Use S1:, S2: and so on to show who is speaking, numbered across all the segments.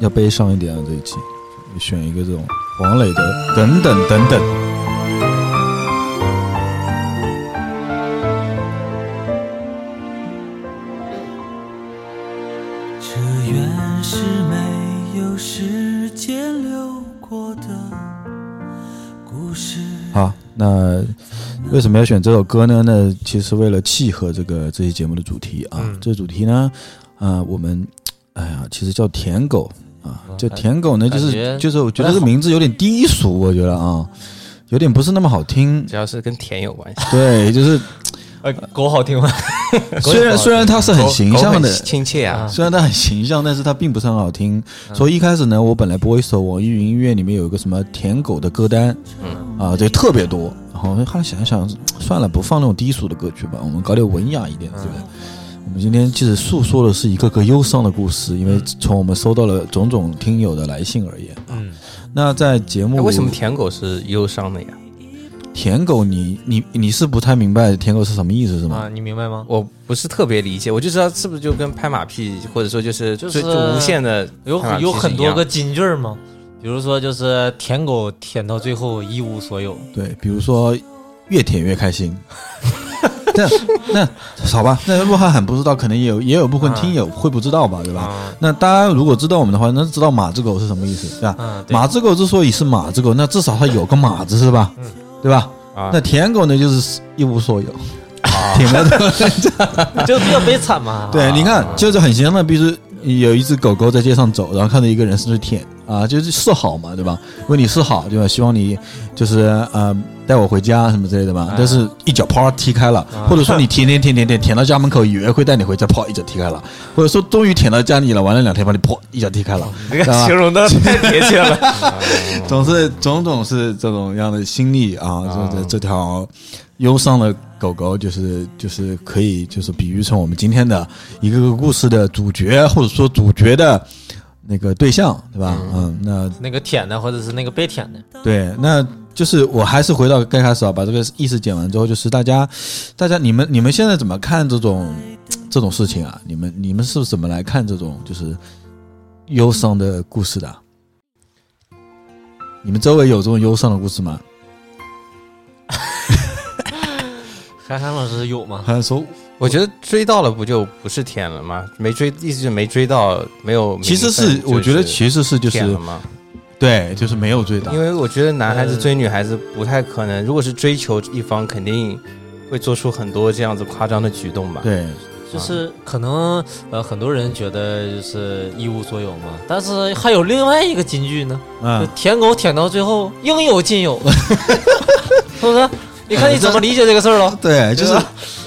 S1: 要悲伤一点啊，这一期选一个这种黄磊的等等等等。
S2: 这原是没有时间流过的故事。
S1: 好，那为什么要选这首歌呢？那其实为了契合这个这期节目的主题啊。
S3: 嗯
S1: 这个主题呢，啊、我们哎呀，其实叫舔狗啊。就舔狗呢，就是就是我觉得这个名字有点低俗，我觉得啊，有点不是那么好听。
S4: 主要是跟舔有关系，
S1: 对，就是
S3: 呃，狗好听吗？
S1: 虽然虽然它是很形象的
S4: 亲切啊。
S1: 虽然它很形象，但是它并不是很好听。所以一开始呢，我本来播一首网易云音乐里面有一个什么舔狗的歌单，
S4: 嗯
S1: 啊，这特别多。然后后来想一想，算了，不放那种低俗的歌曲吧，我们搞点文雅一点，对不对？我们今天其实诉说的是一个个忧伤的故事，因为从我们收到了种种听友的来信而言，
S3: 嗯，
S1: 那在节目
S4: 哎为什么舔狗是忧伤的呀？
S1: 舔狗你你你是不太明白舔狗是什么意思是吗？
S3: 啊，你明白吗？
S4: 我不是特别理解，我就知道是不是就跟拍马屁，或者说就是
S3: 就是
S4: 无限的
S3: 有有很多个金句儿嘛，比如说就是舔狗舔到最后一无所有，
S1: 对，比如说越舔越开心。那那好吧，那若汉很不知道，可能也有也有部分听友会不知道吧，对吧？
S3: 啊，
S1: 那大家如果知道我们的话，那知道马子狗是什么意思，对吧？马子狗之所以是马子狗，那至少它有个马字是吧？
S3: 嗯
S1: 对吧？
S4: 啊
S1: 那舔狗呢，就是一无所有，舔了的。
S3: 就比较悲惨嘛。
S1: 对，你看，就是很形象的，比如说有一只狗狗在街上走，然后看到一个人是不是舔啊，就是示好嘛，对吧？为你示好，对吧？希望你就是呃带我回家什么之类的嘛。
S3: 哎
S1: 但是一脚啪踢开了，
S3: 啊
S1: 或者说你舔舔舔舔舔舔到家门口，以为会带你回家，啪一脚踢开了，或者说终于舔到家里了，玩了两天，把你啪一脚踢开了。
S4: 这个形容的太贴切了。
S1: 总是种种是这种样的心理啊，这这这条忧伤的狗狗，就是就是可以就是比喻成我们今天的一个个故事的主角，或者说主角的那个对象，对吧？嗯，那
S3: 那个舔的或者是那个被舔的，
S1: 对，那就是我还是回到刚开始啊，把这个意思讲完之后，就是大家大家你们你们现在怎么看这种这种事情啊？你们你们是怎么来看这种就是忧伤的故事的啊？你们周围有这种忧伤的故事吗？
S3: 韩寒老师有吗？
S1: 还是说，
S4: 我觉得追到了不就不是舔了吗？没追，意思就是没追到，没有。
S1: 其实是我觉得其实是就是
S4: 舔了吗？
S1: 对，就是没有追到
S4: 因，为我觉得男孩子追女孩子不太可能，如果是追求一方，肯定会做出很多这样子夸张的举动吧。
S1: 对
S3: 就是可能呃很多人觉得就是一无所有嘛，但是还有另外一个金句呢，就
S1: 嗯，
S3: 舔狗舔到最后应有尽有，是不是？你看你怎么理解这个事儿了？
S1: 对，就是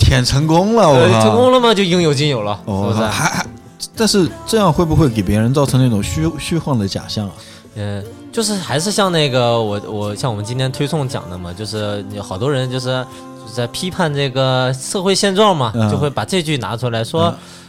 S1: 舔成功了，我
S3: 成功了吗？就应有尽有了，
S1: 哦，
S3: 是不是？
S1: 还还，但是这样会不会给别人造成那种虚虚幻的假象啊？
S3: 嗯，就是还是像那个我我像我们今天推送讲的嘛，就是有好多人就是就是在批判这个社会现状嘛，
S1: 嗯
S3: 就会把这句拿出来说，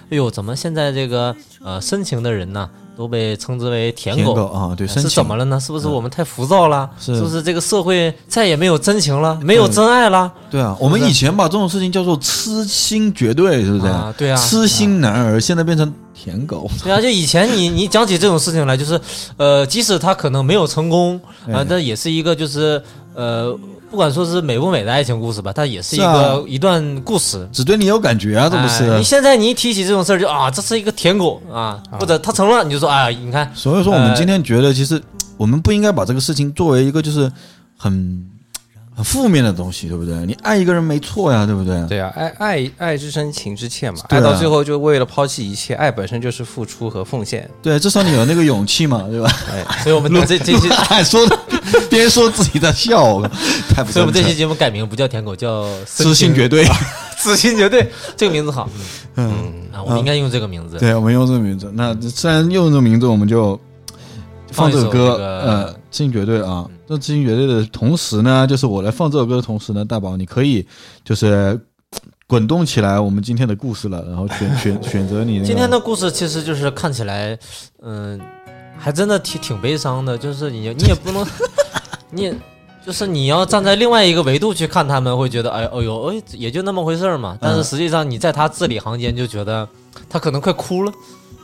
S3: 哎呦，怎么现在这个呃深情的人呢都被称之为舔狗？
S1: 啊，对，深
S3: 是怎么了呢？是不是我们太浮躁了？
S1: 是
S3: 是不是这个社会再也没有真情了，没有真爱了？
S1: 对啊，我们以前把这种事情叫做痴心绝对，是不是？
S3: 啊，对啊，
S1: 痴心男儿，现在变成舔狗。
S3: 对啊，就以前你你讲起这种事情来，就是呃，即使他可能没有成功啊
S1: 哎，
S3: 但也是一个就是呃，不管说是美不美的爱情故事吧，它也是一个一段故事。
S1: 只对你有感觉啊，这不
S3: 哎
S1: 是
S3: 你？现在你一提起这种事儿，就啊，这是一个舔狗啊，或者他成了，你就说哎呀，你看，
S1: 所以说，我们
S3: 呃
S1: 今天觉得，其实我们不应该把这个事情作为一个就是很很负面的东西，对不对？你爱一个人没错呀，对不对？
S4: 对啊，爱爱爱之深，情之切嘛，
S1: 啊
S4: 爱到最后就为了抛弃一切，爱本身就是付出和奉献。
S1: 对，至少你有那个勇气嘛，对吧？
S4: 哎，
S3: 所以我们这这期，
S1: 还说的边说自己在笑，太不
S3: 所以我们这期
S1: 期
S3: 节目改名不叫舔狗，叫
S1: 痴心绝对。
S3: 痴心绝对，这个名字好
S1: 嗯，
S3: 啊，我们应该用这个名字。
S1: 对，我们用这个名字。那虽然用这个名字，我们就放这首歌，呃，痴心绝对啊。这痴心绝对的同时呢，就是我来放这首歌的同时呢，大宝你可以就是滚动起来我们今天的故事了，然后选 选选择你那个
S3: 今天的故事其实就是看起来，嗯，还真的挺挺悲伤的。就是你你也不能，你也就是你要站在另外一个维度去看他们，会觉得哎哎呦哎也就那么回事儿嘛。但是实际上你在他字里行间就觉得他可能快哭了？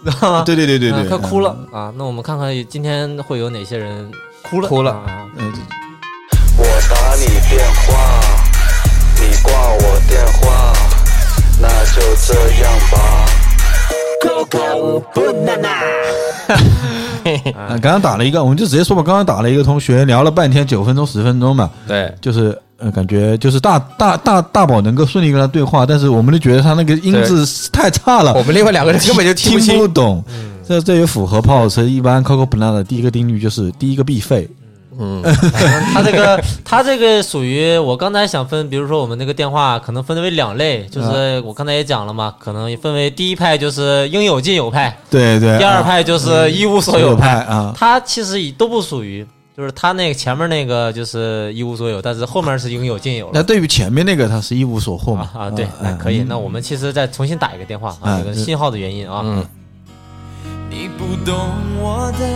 S1: 对对对对对，
S3: 啊快哭了啊！那我们看看今天会有哪些人哭了？
S4: 哭了
S3: 啊！
S1: 嗯。
S5: 我打你电话，你挂我电话，那就这样吧。
S1: 啊，刚刚打了一个，我们就直接说吧。刚刚打了一个同学，聊了半天，九分钟、十分钟嘛，
S4: 对，
S1: 就是呃，感觉就是大大大大宝能够顺利跟他对话，但是我们就觉得他那个音质太差了，
S4: 我们另外两个人根本就听
S1: 听
S4: 不
S1: 懂。这这也符合泡泡车一般 Coco Banana 的第一个定律，就是第一个必废。
S4: 嗯，
S3: 他这个他这个属于我刚才想分，比如说我们那个电话可能分为两类，就是我刚才也讲了嘛，可能分为第一派就是应有尽有派，
S1: 对对，
S3: 第二
S1: 啊
S3: 派就是一无所
S1: 所有
S3: 有派。
S1: 派啊，
S3: 他其实也都不属于，就是他那个前面那个就是一无所有，但是后面是应有尽有了。
S1: 那对于前面那个，他是一无所获嘛
S3: 啊？啊，对，那
S1: 嗯
S3: 可以。
S1: 嗯
S3: 那我们其实再重新打一个电话啊，这个信号的原因啊。
S4: 嗯，
S2: 你不懂我的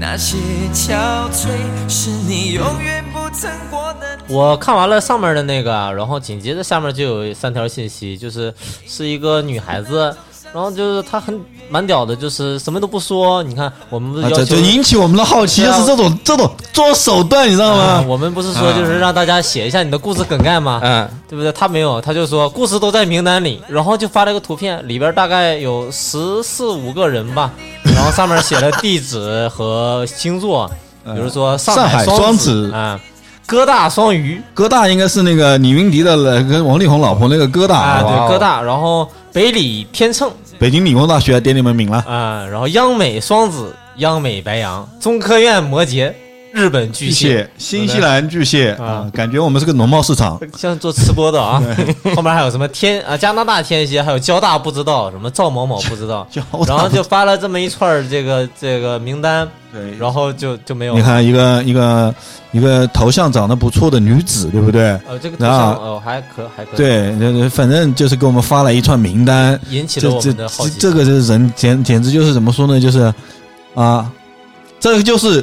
S2: 那些憔悴，是你永远不曾过的。
S3: 我看完了上面的那个，然后紧接着下面就有三条信息，就是是一个女孩子，然后就是他很蛮屌的，就是什么都不说。你看，我们不是
S1: 啊，
S3: 要求
S1: 引起我们的好奇，就是这种这种做手段，你知道
S3: 啊
S1: 吗？
S3: 我们不是说就是让大家写一下你的故事梗概吗？
S4: 嗯，
S3: 对不对？他没有，他就说故事都在名单里，然后就发了一个图片，里边大概有十四五个人吧，然后上面写了地址和星座，比如说上
S1: 上海
S3: 双
S1: 双子
S3: 啊，哥大双鱼
S1: 哥大应该是那个李云迪的呃跟王力宏老婆那个哥大
S3: 啊，对哥大，然后北理天秤
S1: 北京理工大学点你们名了。
S3: 啊，然后央美双子、央美白羊、中科院摩羯、日本巨
S1: 巨蟹，新西兰巨蟹
S3: 啊
S1: 啊，感觉我们是个农贸市场。
S3: 像做吃播的啊，后面还有什么天啊加拿大天蝎，还有交大不知道什么赵某某 不知道，然后就发了这么一串这个这个名单，
S1: 对
S3: 然后就就没有。
S1: 你看一个一个一个头像长得不错的女子，对不对？
S3: 呃，这个头
S1: 然
S3: 像还可还可以，，
S1: 对，反正就是给我们发了一串名单，
S3: 引起了我们的好奇。
S1: 这这个就是人简简直就是怎么说呢？就是啊，这个就是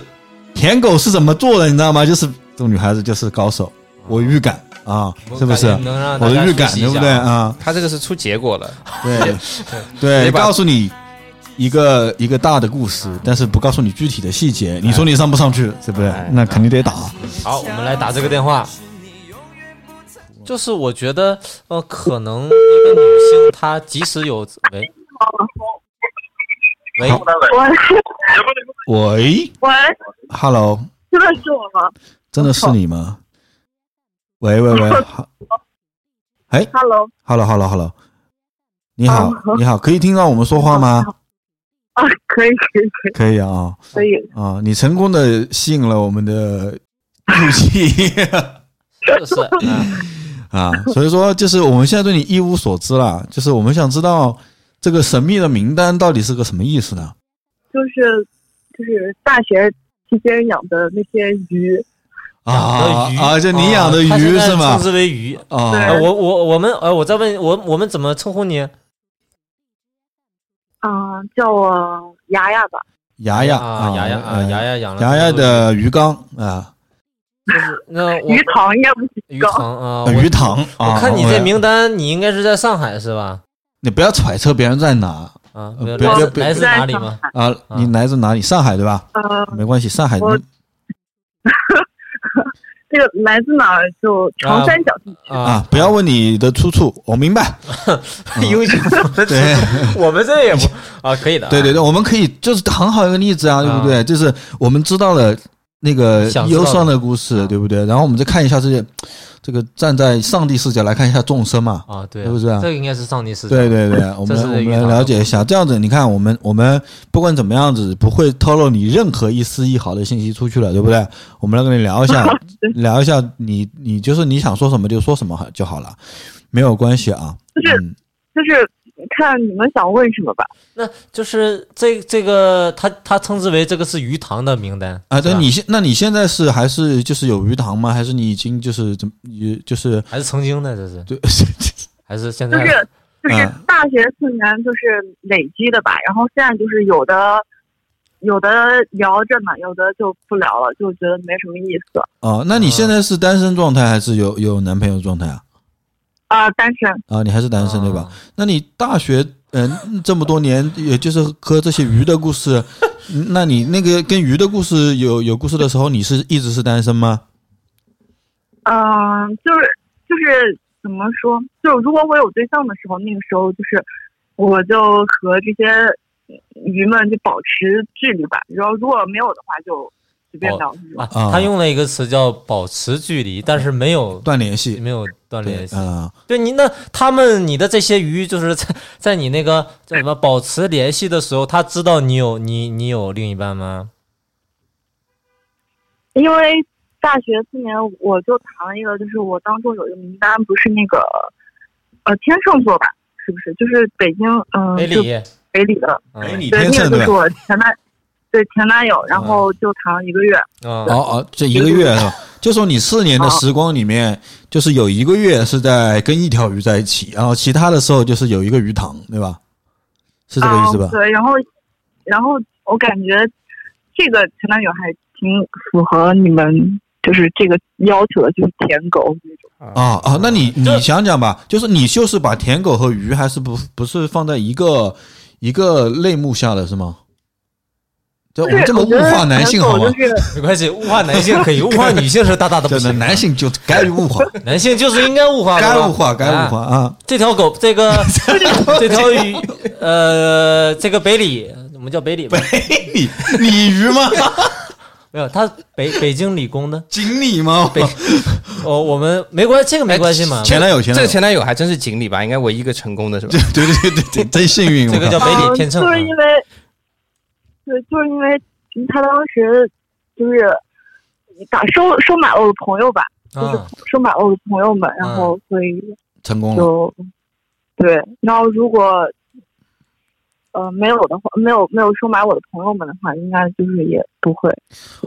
S1: 舔狗是怎么做的，你知道吗？就是这种女孩子就是高手，我预感啊，是不是？
S3: 能让
S1: 我的预感对不对？啊？
S4: 他这个是出结果了。
S1: 对 对，告诉你一个一个大的故事，但是不告诉你具体的细节。你说你上不上去，对不对
S4: 哎？
S1: 那肯定得打。
S3: 好，我们来打这个电话。就是我觉得，呃，可能一个女性她即使有喂喂，
S6: 喂。
S1: 喂。
S6: 喂
S1: ，，Hello，
S6: 真的是我吗？
S1: 真的是你吗？喂喂喂，好，哎？Hello，Hello，Hello，Hello，你好
S6: 哦，
S1: 你好，可以听到我们说话吗？
S6: 啊，可以可以可以。
S1: 啊
S6: 可以，
S1: 啊，你成功的吸引了我们的怒气
S3: 就是嗯
S1: 啊，所以说就是我们现在对你一无所知了，就是我们想知道这个神秘的名单到底是个什么意思呢？
S6: 就是就是大学期间养的那些鱼，
S1: 啊
S3: 鱼
S1: 啊，就你养的鱼是吗
S3: 称？之为鱼。
S1: 啊，
S3: 我我我们呃，我再问我我们怎么称呼你？
S6: 啊、叫我牙牙吧。
S1: 牙牙
S3: 啊，牙牙啊，
S1: 呃
S3: 牙牙养了
S1: 牙牙的鱼缸啊，
S3: 就是那
S6: 鱼塘应该不是
S3: 鱼，塘啊，我
S1: 鱼塘啊。
S3: 我看你这名单，你应该是在上海是吧？
S1: 你不要揣测别人在哪
S3: 啊，
S1: 呃
S3: 没有来
S1: 别别别
S3: 自来自哪里吗？
S1: 啊，你来自哪里？上海对吧？
S6: 啊，
S1: 没关系，上海
S6: 我 这个来自哪儿就长三角地区。
S1: 啊，不要问你的出处，我明白。
S3: 因为，
S1: 对
S3: 我们这也不啊，可以的啊。
S1: 对对对，我们可以就是很好一个例子啊，对不对？就是我们知道了那个忧伤的故事，对不对？然后我们再看一下这些，这个站在上帝视角来看一下众生嘛。
S3: 啊，对啊，
S1: 是不是啊
S3: 这个应该是上帝视角。
S1: 对对对，我们我们了解一下，这样子你看，我们我们不管怎么样子，不会透露你任何一丝一毫的信息出去了，对不对？我们来跟你聊一下，聊一下你你就是你想说什么就说什么就好了，没有关系啊。
S6: 就是
S1: 嗯
S6: 就是看你们想问什么吧。
S3: 那就是这这个，他他称之为这个是鱼塘的名单
S1: 啊，对，你现那你现在是还是就是有鱼塘吗？还是你已经就是怎么也就是
S3: 还是曾经的，这是
S1: 对
S3: 还是现在
S6: 就是就是
S1: 嗯
S6: 大学四年就是累积的吧，然后现在就是有的有的聊着呢，有的就不聊了，就觉得没什么意思
S1: 哦，那你现在是单身状态还是有有男朋友状态啊？
S6: 啊、单身
S1: 啊，你还是单身对吧？？那你大学嗯、这么多年，也就是和这些鱼的故事，那你那个跟鱼的故事有有故事的时候，你是一直是单身吗？
S6: 嗯，就是就是怎么说？就是如果我有对象的时候，那个时候就是我就和这些鱼们就保持距离吧。然后如果没有的话，就随便聊。
S3: 啊，
S1: 啊
S3: 他用了一个词叫保持距离，但是没有
S1: 断联系，
S3: 没有断联系。
S1: 啊、
S3: 对你那他们你的这些鱼，就是在 在你那个叫什么保持联系的时候，他知道你有你你有另一半吗？
S6: 因为大学四年我就谈了一个，就是我当中有一个名单，不是那个呃天秤座吧？是不是？就是北京嗯、就
S3: 北理，
S6: 北理的，
S1: 北
S6: 理，
S1: 天秤对吧？
S6: 那个就是我前男对前男友，然后就谈了一个月。
S3: 嗯
S1: 哦哦，这一个月是吧？就说你四年的时光里面，就是有一个月是在跟一条鱼在一起，然后其他的时候就是有一个鱼塘，对吧？是这个意思吧
S6: 啊？对，然后然后我感觉这个前男友还挺符合你们就是这个要求的，就是舔狗那种。
S1: 啊啊，那你你想想吧，就是你就是把舔狗和鱼还是不不是放在一个一个类目下的是吗？就我们这么物化男性好吗？
S3: 没关系，物化男性可以，物化女性是大大的不
S1: 真的，
S3: 行。
S1: 男性就该物化，
S3: 男性就是应该物化，
S1: 该物化，该物化
S3: 啊。
S1: 啊！
S3: 这条狗，这个 这条鱼，呃，这个北理，我们叫北理吧？
S1: 鲤鲤鱼吗？
S3: 没有，他北北京理工的。
S1: 锦鲤吗？
S3: 北哦，我们没关，这个没关系嘛。
S1: 前男友，前男友，
S4: 这个前男友还真是锦鲤吧？应该唯一一个成功的是吧？
S1: 对对对对对，真幸运！
S3: 这个叫北理
S6: 嗯
S3: 天秤。
S6: 就是因为，对，就是因为他当时就是打收收买了我的朋友吧，就是
S3: 啊，
S6: 收买了我的朋友们，然后所以
S1: 成功了。
S6: 就对，然后如果呃没有的话，没有没有收买我的朋友们的话，应该就是也不会。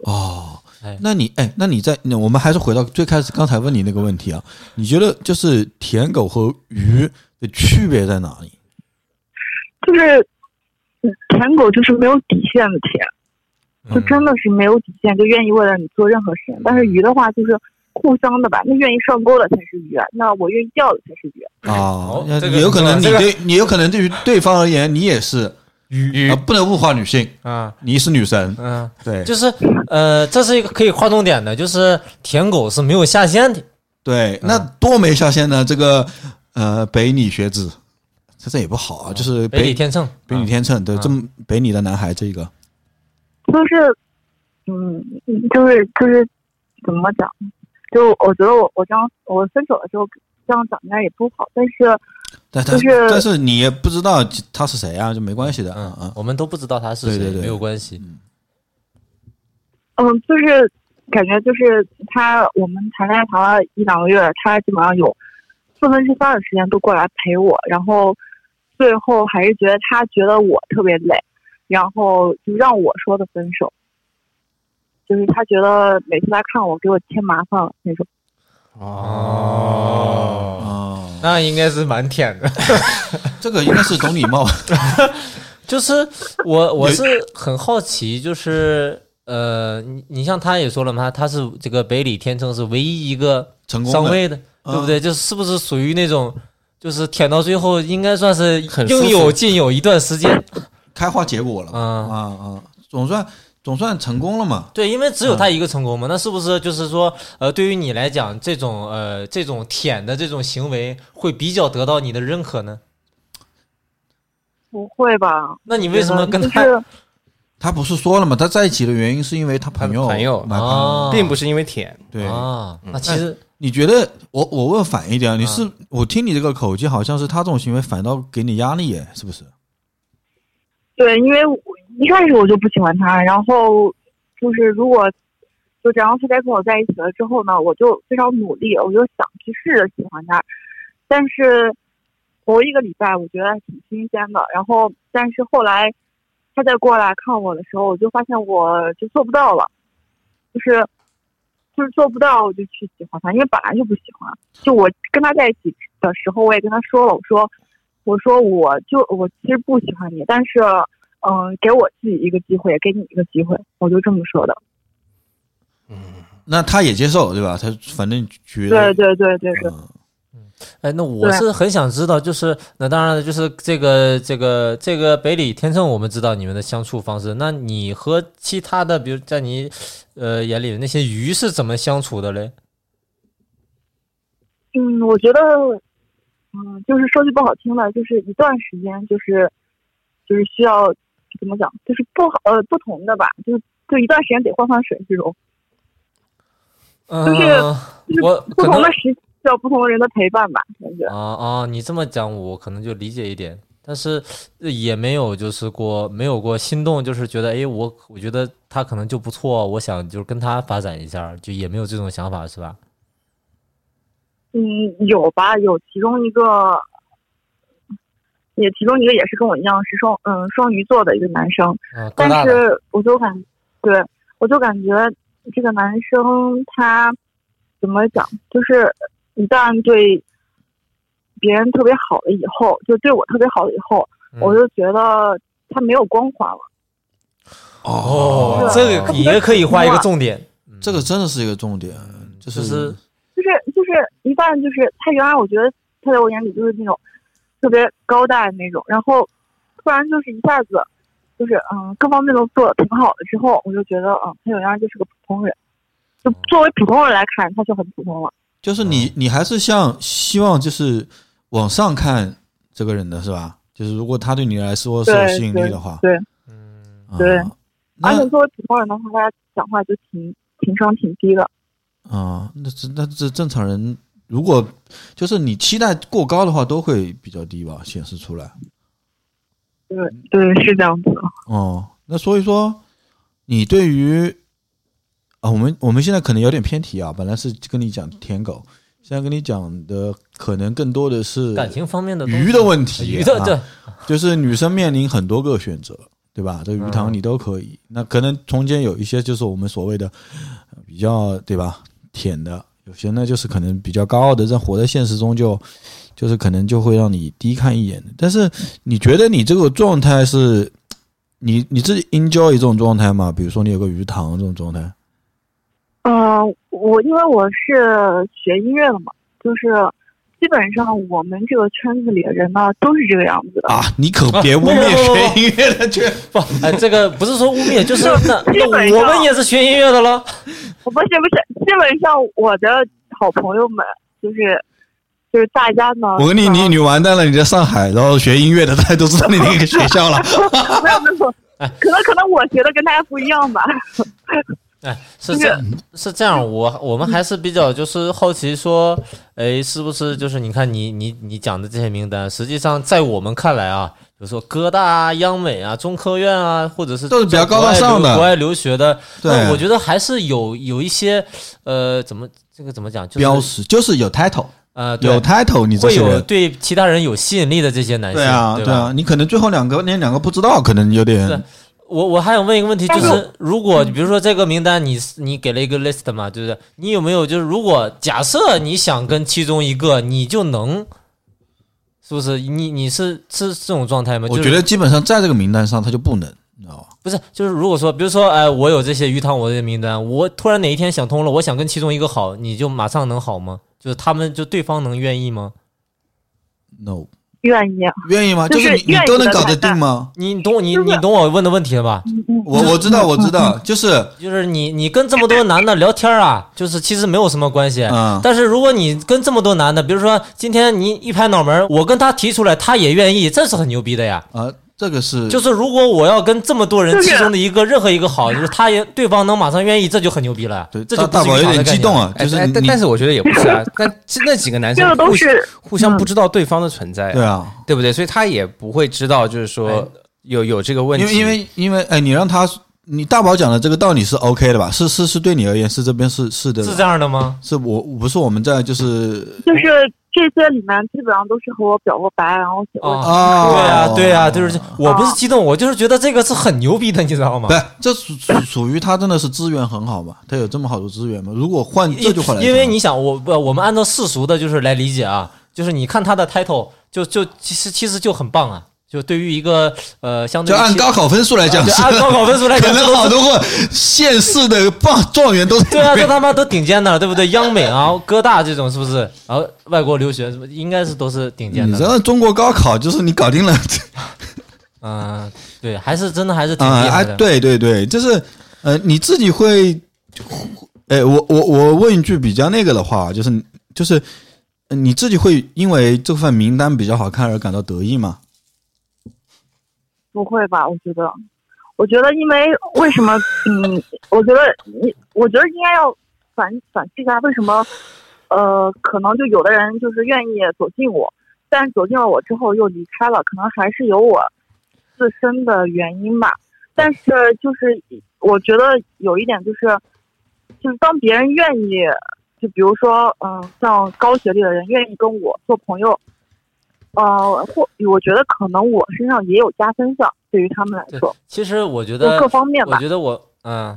S1: 哦
S3: 哎，
S1: 那你哎，那你在那我们还是回到最开始刚才问你那个问题啊，你觉得就是舔狗和鱼的区别在哪里？
S6: 就是嗯舔狗就是没有底线的舔，就
S3: 嗯
S6: 真的是没有底线，就愿意为了你做任何事情。但是鱼的话就是互相的吧，那愿意上钩的才是鱼，那我愿意钓的才是鱼。
S1: 啊
S3: 哦，这个
S1: 也有可能你
S3: 这个
S1: 对你有可能对于对方而言，你也是
S3: 鱼
S1: 啊，不能物化女性，
S3: 啊，
S1: 你是女神，
S3: 嗯，
S1: 对
S3: 就是呃，这是一个可以划重点的，就是舔狗是没有下限的。
S1: 对，那多没下限呢？这个呃，北理学子，这这也不好啊，就是
S3: 北理天秤，
S1: 北理天秤，对，
S3: 啊
S1: 这么北理的男孩这个，
S6: 就是，嗯，就是就是怎么讲？就我觉得我我这样我分手的时候这样讲应该也不好，但是
S1: 但
S6: 是
S1: 但是你也不知道他是谁啊，就没关系的，
S3: 嗯
S1: 啊啊，
S3: 我们都不知道他是谁，
S1: 对对对
S3: 没有关系。
S6: 嗯，就是感觉就是他我们谈恋爱谈了一两个月，他基本上有四分之三的时间都过来陪我，然后最后还是觉得他觉得我特别累，然后就让我说的分手。就是他觉得每次来看我，给我添麻烦了那种。
S3: 哦，
S1: 哦，
S3: 那应该是蛮舔的。
S1: 这个应该是懂礼貌，
S3: 就是我我是很好奇，就是呃，你你像他也说了嘛，他是这个北理天秤是唯一一个
S1: 成功的
S3: 上位的，
S1: 嗯
S3: 对不对？就是不是属于那种，就是舔到最后应该算是应有尽有一段时间。
S1: 开花结果了，
S3: 嗯
S1: 啊啊，总算总算成功了嘛，
S3: 对，因为只有
S1: 嗯
S3: 他一个成功嘛，那是不是就是说，呃，对于你来讲，这种呃这种舔的这种行为会比较得到你的认可呢？
S6: 不会吧？
S3: 那你为什么跟他？
S6: 就是
S1: 他不是说了吗？他在一起的原因是因为他朋友
S4: 朋友并不是因为舔，
S1: 对，
S3: 啊，
S1: 嗯
S3: 那其实
S1: 你觉得我我问反一点啊，你是、
S3: 嗯
S1: 我听你这个口气，好像是他这种行为反倒给你压力耶，是不是？
S6: 对，因为我一开始我就不喜欢他，然后就是如果就这样他再跟我在一起了之后呢，我就非常努力，我就想去试着喜欢他，但是头一个礼拜我觉得还挺新鲜的，然后但是后来他再过来看我的时候，我就发现我就做不到了，就是就是做不到，我就去喜欢他，因为本来就不喜欢。就我跟他在一起的时候，我也跟他说了，我说我说我就我其实不喜欢你，但是嗯、给我自己一个机会，也给你一个机会，我就这么说的。
S1: 嗯那他也接受对吧？他反正觉
S6: 对
S1: 得
S6: 对对对对，
S1: 嗯
S3: 哎，那我是很想知道，就是那当然了，就是这个这个这个北里天秤，我们知道你们的相处方式。那你和其他的，比如在你呃眼里的那些鱼是怎么相处的嘞？
S6: 嗯，我觉得，嗯，就是说句不好听的，就是一段时间，就是就是需要怎么讲，就是不好呃不同的吧，就是就一段时间得换换水这种，
S3: 嗯、
S6: 就是就是
S3: 我
S6: 不同的时期需要不同的人的陪伴吧，感觉。
S3: 啊啊，你这么讲，我可能就理解一点，但是呃也没有就是过没有过心动，就是觉得哎，我我觉得他可能就不错，我想就是跟他发展一下，就也没有这种想法，是吧？
S6: 嗯，有吧，有其中一个，也其中一个也是跟我一样是双嗯双鱼座的一个男生，
S3: 啊，
S6: 但，是我就感，对我就感觉这个男生他怎么讲，就是一旦对别人特别好了以后，就对我特别好了以后，
S3: 嗯。
S6: 我就觉得他没有光环了。
S3: 哦，这个也可以画一个重点，
S1: 这个真的是一个重点，就
S3: 就是
S6: 就是就是一旦就是他原来我觉得他在我眼里就是那种特别高大的那种，然后突然就是一下子就是嗯各方面都做的挺好的之后，我就觉得嗯他原来就是个普通人，就作为普通人来看他就很普通了。
S1: 就是你你还是像希望就是往上看这个人的是吧？就是如果他对你来说是有吸引力的话，
S6: 对，对而且
S1: 那
S6: 作为普通人的话，他讲话就挺情商挺低的。
S1: 啊，那这那这正常人如果就是你期待过高的话，都会比较低吧，显示出来。
S6: 对对，是这样子的。
S1: 哦，那所以说，你对于啊，我们我们现在可能有点偏题啊，本来是跟你讲舔狗，现在跟你讲的可能更多的是
S3: 感情方面的
S1: 鱼的问题，啊
S3: 鱼的对，
S1: 就是女生面临很多个选择，对吧？这鱼塘
S3: 嗯
S1: 你都可以，那可能中间有一些就是我们所谓的呃比较对吧舔的，有些呢就是可能比较高傲的，在活在现实中就就是可能就会让你低看一眼。但是你觉得你这个状态是你你自己 enjoy 这种状态吗？比如说你有个鱼塘这种状态
S6: 嗯、我因为我是学音乐的嘛，就是基本上我们这个圈子里的人呢都是这个样子的。
S1: 啊，你可别污蔑学音乐的圈。
S3: 不，哎，这个不是说污蔑，就是那
S6: 基本
S3: 上我们也是学音乐的了。
S6: 我不是不是，基本上我的好朋友们就是就是大家呢，
S1: 我跟你你
S6: 嗯
S1: 你完蛋了，你在上海，然后学音乐的，大家都知道你那个学校了。
S6: 没有没有，可能可能我学的跟大家不一样吧。
S3: 哎，是这样是这样，我我们还是比较就是好奇说，哎，是不是就是你看你你你讲的这些名单，实际上在我们看来啊，比如说哥大啊、央美啊、中科院啊，或者是
S1: 都是比较高大上的
S3: 国外留学的，
S1: 对
S3: 那我觉得还是有有一些呃，怎么这个怎么讲，就是
S1: 标识就是有 title，
S3: 呃，对
S1: 有 title，你这
S3: 会有。对其他人有吸引力的这些男性，
S1: 对啊，
S3: 对
S1: 对啊，你可能最后两个那两个不知道，可能有点
S3: 我我还想问一个问题，就
S6: 是
S3: 是如果比如说这个名单你你给了一个 list 嘛，对不对？你有没有就是如果假设你想跟其中一个，你就能，是不是？你你是是这种状态吗？就是
S1: 我觉得基本上在这个名单上他就不能，你知道吧？
S3: 不是，就是如果说，比如说，哎，我有这些鱼塘，我这些名单，我突然哪一天想通了，我想跟其中一个好，你就马上能好吗？就是他们就对方能愿意吗
S1: ？no，
S6: 愿意，
S1: 愿意吗？
S6: 就是
S1: 是你你都能搞得定吗？
S3: 你懂我你你懂我问的问题了吧？
S1: 我我知道我知道，就是
S3: 就是你你跟这么多男的聊天啊，就是其实没有什么关系。
S1: 嗯，
S3: 但是如果你跟这么多男的，比如说今天你一拍脑门，我跟他提出来，他也愿意，这是很牛逼的呀。
S1: 啊，这个是
S3: 就是如果我要跟这么多人其中的一个任何一个好，就是他也对方能马上愿意，这就很牛逼了。
S1: 对
S3: 这就
S1: 大大宝有点激动啊，
S4: 哎
S1: 就是
S4: 但但是我觉得也不是啊，但那几个男生
S6: 都是
S4: 互相不知道对方的存在，
S1: 对啊，
S4: 对不对？所以他也不会知道，就是说
S3: 哎
S4: 有有这个问题，
S1: 因为因为因为哎，你让他你大宝讲的这个道理是 OK 的吧？是是是对你而言是这边是是的，
S3: 是这样的吗？
S1: 是我不是我们在就是
S6: 就是这些里面基本上都是和我表过白，然后写过
S3: 啊
S1: 啊，
S3: 对呀、对呀、就是我不是激动，我就是觉得这个是很牛逼的，你知道吗
S1: 对？这属属属于他真的是资源很好嘛？他有这么好的资源吗？如果换这句话来，
S3: 因为你想，我不，我们按照世俗的，就是来理解啊，就是你看他的 title，就就其实其实就很棒啊，就对于一个呃，相对
S1: 就按高考分数来讲，
S3: 就按高考分数来讲
S1: 可
S3: 讲，
S1: 能好多个县市的棒状元都在
S3: 对啊，
S1: 里面
S3: 这他妈都顶尖的，对不对？央美啊，哥大这种是不是？然后外国留学是不是应该是都是顶尖的？
S1: 然后中国高考就是你搞定了
S3: 嗯，对，还是真的还是挺厉害的。，
S1: 对对对，就是呃，你自己会，哎，我我我问一句比较那个的话，就是就是呃你自己会因为这份名单比较好看而感到得意吗？
S6: 不会吧？我觉得，我觉得，因为为什么？嗯，我觉得你，我觉得应该要反反思一下，为什么？呃，可能就有的人就是愿意走进我，但走进了我之后又离开了，可能还是有我自身的原因吧。但是就是我觉得有一点就是，就是当别人愿意，就比如说，嗯，像高学历的人愿意跟我做朋友，呃，或我觉得可能我身上也有加分项，对于他们来说，
S3: 其实我觉得
S6: 各方面吧
S3: 我。觉得我嗯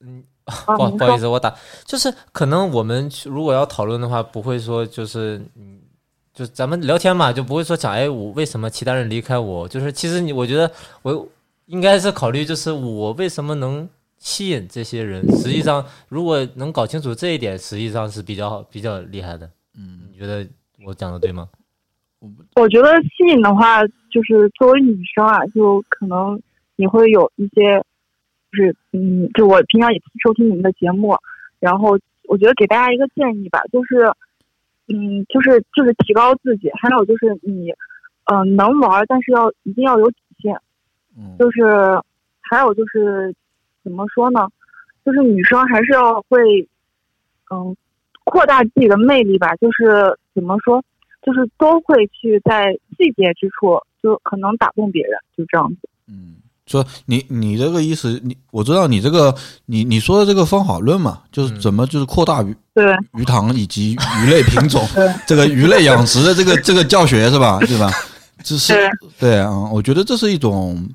S3: 嗯，不好不好意思，我打就是可能我们如果要讨论的话，不会说就是嗯，就咱们聊天嘛，就不会说讲哎我为什么其他人离开我，就是其实你我觉得我应该是考虑就是我为什么能吸引这些人，实际上如果能搞清楚这一点，实际上是比较比较厉害的。嗯，你觉得我讲的对吗？
S6: 我觉得吸引的话，就是作为女生啊，就可能你会有一些，就是嗯，就我平常也收听你们的节目，然后我觉得给大家一个建议吧，就是嗯，就是就是提高自己，还有就是你嗯、呃能玩，但是要一定要有底线，
S1: 嗯
S6: 就是还有就是怎么说呢，就是女生还是要会嗯扩大自己的魅力吧，就是怎么说。就是都会去在细节之处，就可能打动别人，就这样子。
S1: 嗯，说你你这个意思，你我知道你这个你你说的这个方法论嘛，就是
S3: 嗯
S1: 怎么就是扩大鱼
S6: 对
S1: 鱼塘以及鱼类品种，这个鱼类养殖的这个这个教学是吧？对吧？这是
S6: 对
S1: 对啊，我觉得这是一种，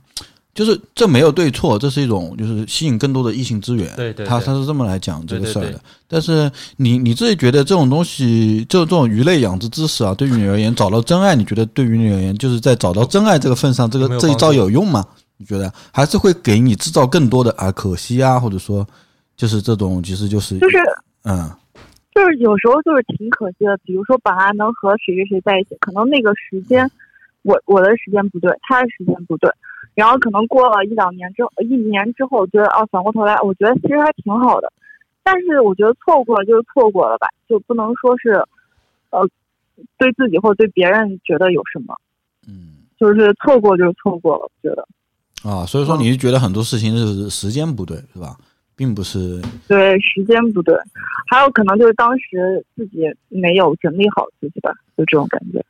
S1: 就是这没有对错，这是一种就是吸引更多的异性资源。
S3: 对对对
S1: 他他是这么来讲这个事儿的
S3: 对对对。
S1: 但是你你自己觉得这种东西，这这种鱼类养殖知识啊，对于你而言，找到真爱，你觉得对于你而言，就是在找到真爱这个份上，这个这一招有用吗？你觉得还是会给你制造更多的啊可惜啊，或者说就是这种其实就是
S6: 就是
S1: 嗯
S6: 就是有时候就是挺可惜的。比如说本来能和谁谁谁在一起，可能那个时间，我我的时间不对，他的时间不对，然后可能过了一两年之后，一年之后，觉得啊，反过头来，我觉得其实还挺好的。但是我觉得错过了就是错过了吧，就不能说是，呃，对自己或者对别人觉得有什么，
S1: 嗯
S6: 就是错过就是错过了，我觉得。
S1: 啊，所以说你是觉得很多事情是时间不对是吧？并不是
S6: 对，时间不对，还有可能就是当时自己没有整理好自己吧，就这种感觉。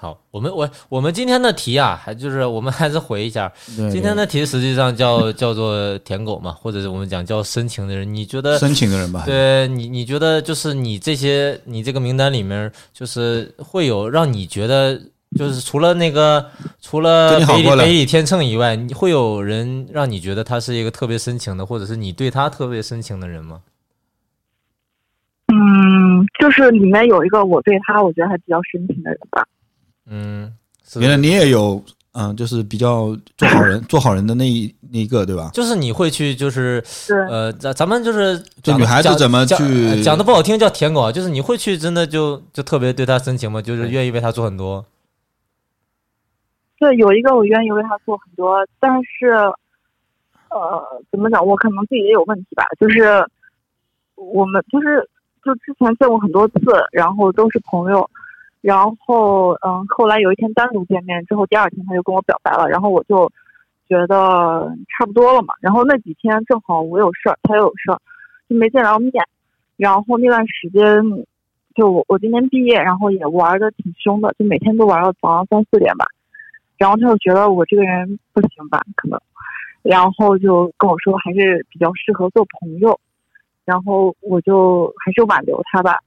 S3: 好，我们我我们今天的题啊，还就是我们还是回一下，今天的题实际上叫叫做舔狗嘛，或者是我们讲叫深情的人，你觉得？
S1: 深情的人吧？
S3: 对你，你觉得就是你这些，你这个名单里面，就是会有让你觉得，就是除了那个，除了北北里天秤以外，你会有人让你觉得他是一个特别深情的，或者是你对他特别深情的人吗？
S6: 嗯，就是里面有一个我对他我觉得还比较深情的人吧。
S3: 嗯，是
S1: 原来你也有嗯，就是比较做好人 做好人的那一那一个对吧？
S3: 就是你会去，就是
S6: 对，
S3: 呃，咱咱们就是
S1: 就女孩子怎么
S3: 讲
S1: 去
S3: 呃讲的不好听叫舔狗啊，就是你会去真的就就特别对她深情吗？就是愿意为她做很多。
S6: 对，有一个我愿意为他做很多，但是，呃，怎么讲？我可能自己也有问题吧，就是我们就是就之前见过很多次，然后都是朋友，然后嗯，后来有一天单独见面之后，第二天他就跟我表白了，然后我就觉得差不多了嘛，然后那几天正好我有事儿，他也有事儿，就没见着面，然后那段时间。就我我今年毕业，然后也玩的挺凶的，就每天都玩到早上三四点吧。然后他就觉得我这个人不行吧，可能，然后就跟我说还是比较适合做朋友，然后我就还是挽留他吧，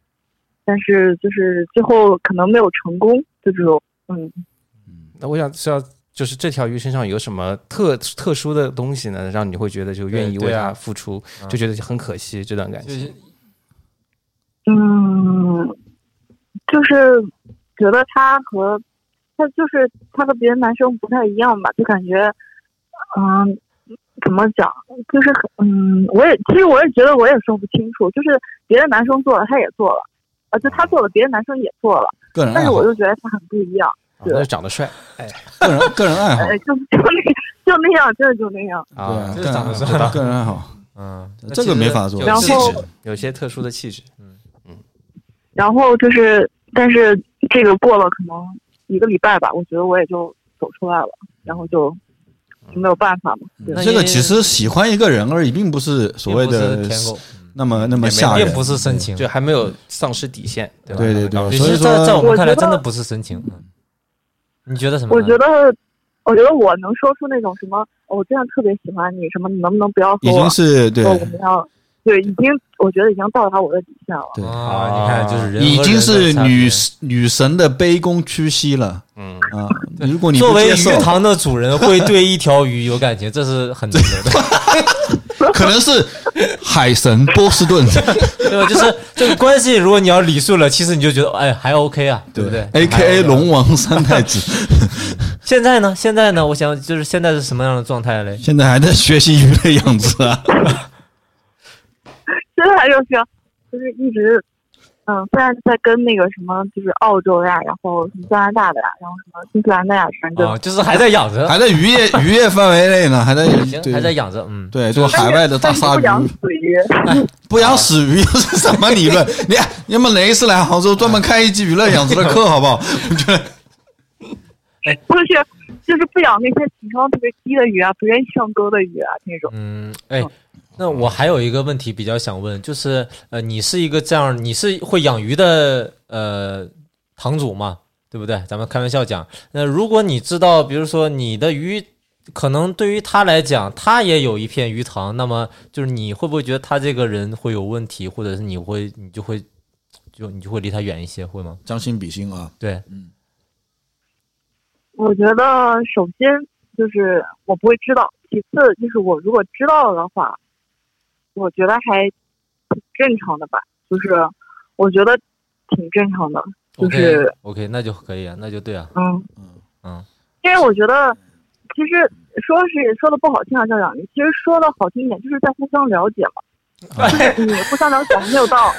S6: 但是就是最后可能没有成功，就这种，嗯，
S4: 那我想知道，就是这条鱼身上有什么特特殊的东西呢，让你会觉得就愿意为它付出，
S3: 嗯。
S4: 就觉得很可惜这段感情。
S3: 就是
S6: 嗯，就是觉得他和他就是他和别的男生不太一样吧，就感觉，嗯，怎么讲，就是很，嗯，我也其实我也觉得我也说不清楚，就是别的男生做了，他也做了，啊，就他做了，别的男生也做了，
S1: 个人爱好
S6: 但是我，就觉得他很不一样，
S4: 啊那是长得帅，哎
S1: 个人个人爱好，
S6: 哎，就就那就那样，真的就那样。
S4: 啊
S3: 长得
S1: 个人
S3: 帅
S1: 个人爱好，
S3: 嗯，
S1: 这个没法做
S6: 然后
S4: 气质，有些特殊的气质。
S6: 嗯嗯然后就是，但是这个过了可能一个礼拜吧，我觉得我也就走出来了，然后就就没有办法嘛。
S1: 这个其实喜欢一个人而已，并不是所谓的
S3: 舔狗，
S1: 那么那么吓人，
S3: 并不是深情。
S4: 就还没有丧失底线，对吧？
S1: 对对对所以
S3: 在在我们看来，真的不是深情。嗯你觉得什么？
S6: 我觉得，我觉得我能说出那种什么，哦我真的特别喜欢你，什么你能不能不要和
S1: 已经
S6: 我
S1: 是对
S6: 说，我们要，对，已经我觉得已经到达我的底线了。
S1: 对，
S3: 啊，你看，就是人
S1: 已经是女女神的卑躬屈膝了
S4: 嗯，
S1: 啊！如果你。
S3: 作为鱼，塘的主人，会对一条鱼有感情，这是很难得的，
S1: 可能是海神波士顿，
S3: 对吧？就是这个关系，如果你要理顺了，其实你就觉得，哎，还 OK 啊，对不对
S1: ？A K A 龙王三太子，
S3: 现在呢？现在呢？我想就是现在是什么样的状态嘞？
S1: 现在还在学习鱼的样子啊！
S6: 现在就是就是一直，嗯，虽然在跟那个什么，就是澳洲呀，然后什么加拿大的呀，然后什么新西兰的呀，反正
S3: 啊，就是还在养着，
S1: 还在渔业渔业范围内呢，还在
S3: 行，还在养着，嗯，
S1: 对，就海外的大鲨
S6: 不养
S1: 鱼，
S6: 死鱼。
S1: 不养死鱼又是什么理论？你要么哪一次来杭州专门开一集娱乐养殖的课，好不好？我觉得
S6: 就是就是不养那些情商特别低的鱼啊，不愿意上钩的鱼啊那种。
S3: 嗯，哎，那我还有一个问题比较想问，就是呃，你是一个这样，你是会养鱼的呃堂主嘛，对不对？咱们开玩笑讲，那如果你知道，比如说你的鱼可能对于他来讲，他也有一片鱼塘，那么就是你会不会觉得他这个人会有问题，或者是你会你就会就你就会离他远一些，会吗？
S1: 将心比心啊，
S3: 对，
S6: 我觉得首先就是我不会知道，其次就是我如果知道了的话，我觉得还挺正常的吧，就是我觉得挺正常的，就是
S3: OK，那就可以啊，那就对啊，
S6: 嗯
S3: 嗯嗯，
S6: 因为我觉得其实说是说的不好听啊，校长，你，其实说的好听一点就是在互相了解嘛，就是你互相了解还没有到，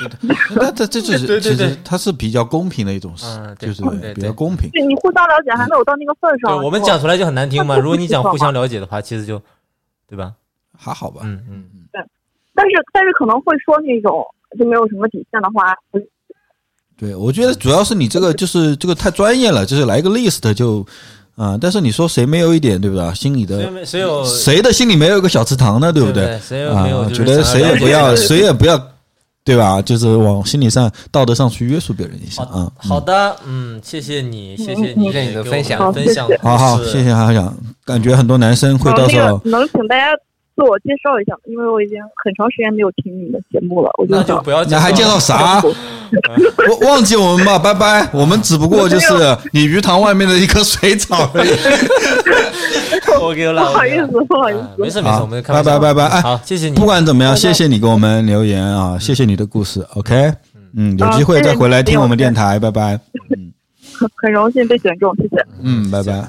S1: 那这这就是
S3: 对对对
S1: 其实它是比较公平的一种事
S3: 嗯，
S1: 就是比较公平。
S6: 对你互相了解还没有到那个份儿上。
S3: 我们讲出来就很难听嘛。如果你讲互相了解的话，其实就对吧？
S1: 还好吧？
S3: 嗯嗯嗯。对。
S6: 但是但是可能会说那种就没有什么底线的话，
S1: 对，我觉得主要是你这个就是这个太专业了，就是来个 list 就啊、但是你说谁没有一点对不对？心里的
S3: 没谁有
S1: 谁的心里没有一个小池塘呢？对不
S3: 对？谁有没有
S1: 觉得谁也不要，谁也不要，对吧？就是往心理上、道德上去约束别人一下
S3: 好
S1: 啊。
S3: 好的，嗯，谢谢你，谢谢你
S6: 嗯
S4: 谢谢你的分享
S3: 分享
S6: 好谢谢
S1: 好好，谢谢哈想，感觉很多男生会到时候
S6: 能请大家自我介绍一下吗，因为我已经很长时间没有听你的节目了，我就想
S3: 那就不要
S1: 那还介绍啥？我忘记我们吧，拜拜。我们只不过就是你鱼塘外面的一棵水草而已。
S6: 不
S3: 了，
S6: 好意思，不好意
S3: 啊
S6: 思。
S3: 没事没事，我们
S1: 拜拜拜拜哎
S3: 好，谢谢你
S1: 不。管怎么样，谢谢你给我们留言啊，谢谢你的故事。OK，嗯，有机会再回来听我们电台，拜拜。
S6: 很很荣幸被选中，谢谢。
S1: 嗯，拜拜。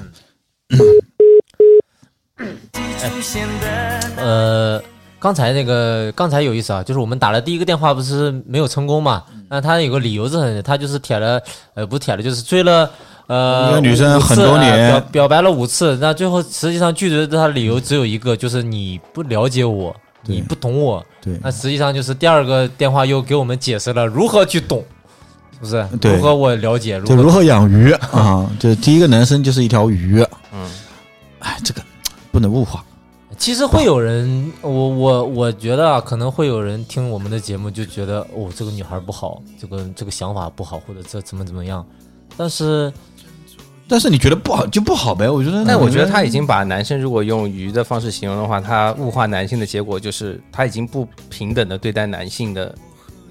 S3: 呃，刚才那个刚才有意思啊，就是我们打了第一个电话不是没有成功嘛？那他有个理由是很，他就是舔了，呃，不是舔了，就是追了。呃，
S1: 一个女生很多年
S3: 呃表表白了五次，那最后实际上拒绝他的理由只有一个，就是你不了解我，你不懂我。
S1: 对
S3: 那实际上就是第二个电话又给我们解释了如何去懂，是不是？
S1: 对
S3: 如何我了解，如何
S1: 就如何养鱼 啊？就第一个男生就是一条鱼。
S4: 嗯，
S1: 哎，这个不能物化。
S3: 其实会有人，我我我觉得啊，可能会有人听我们的节目就觉得，哦，这个女孩不好，这个这个想法不好，或者这怎么怎么样。但是，
S1: 但是你觉得不好就不好呗？我觉得，
S4: 但我觉得他已经把男生如果用鱼的方式形容的话，他物化男性的结果就是他已经不平等的对待男性的。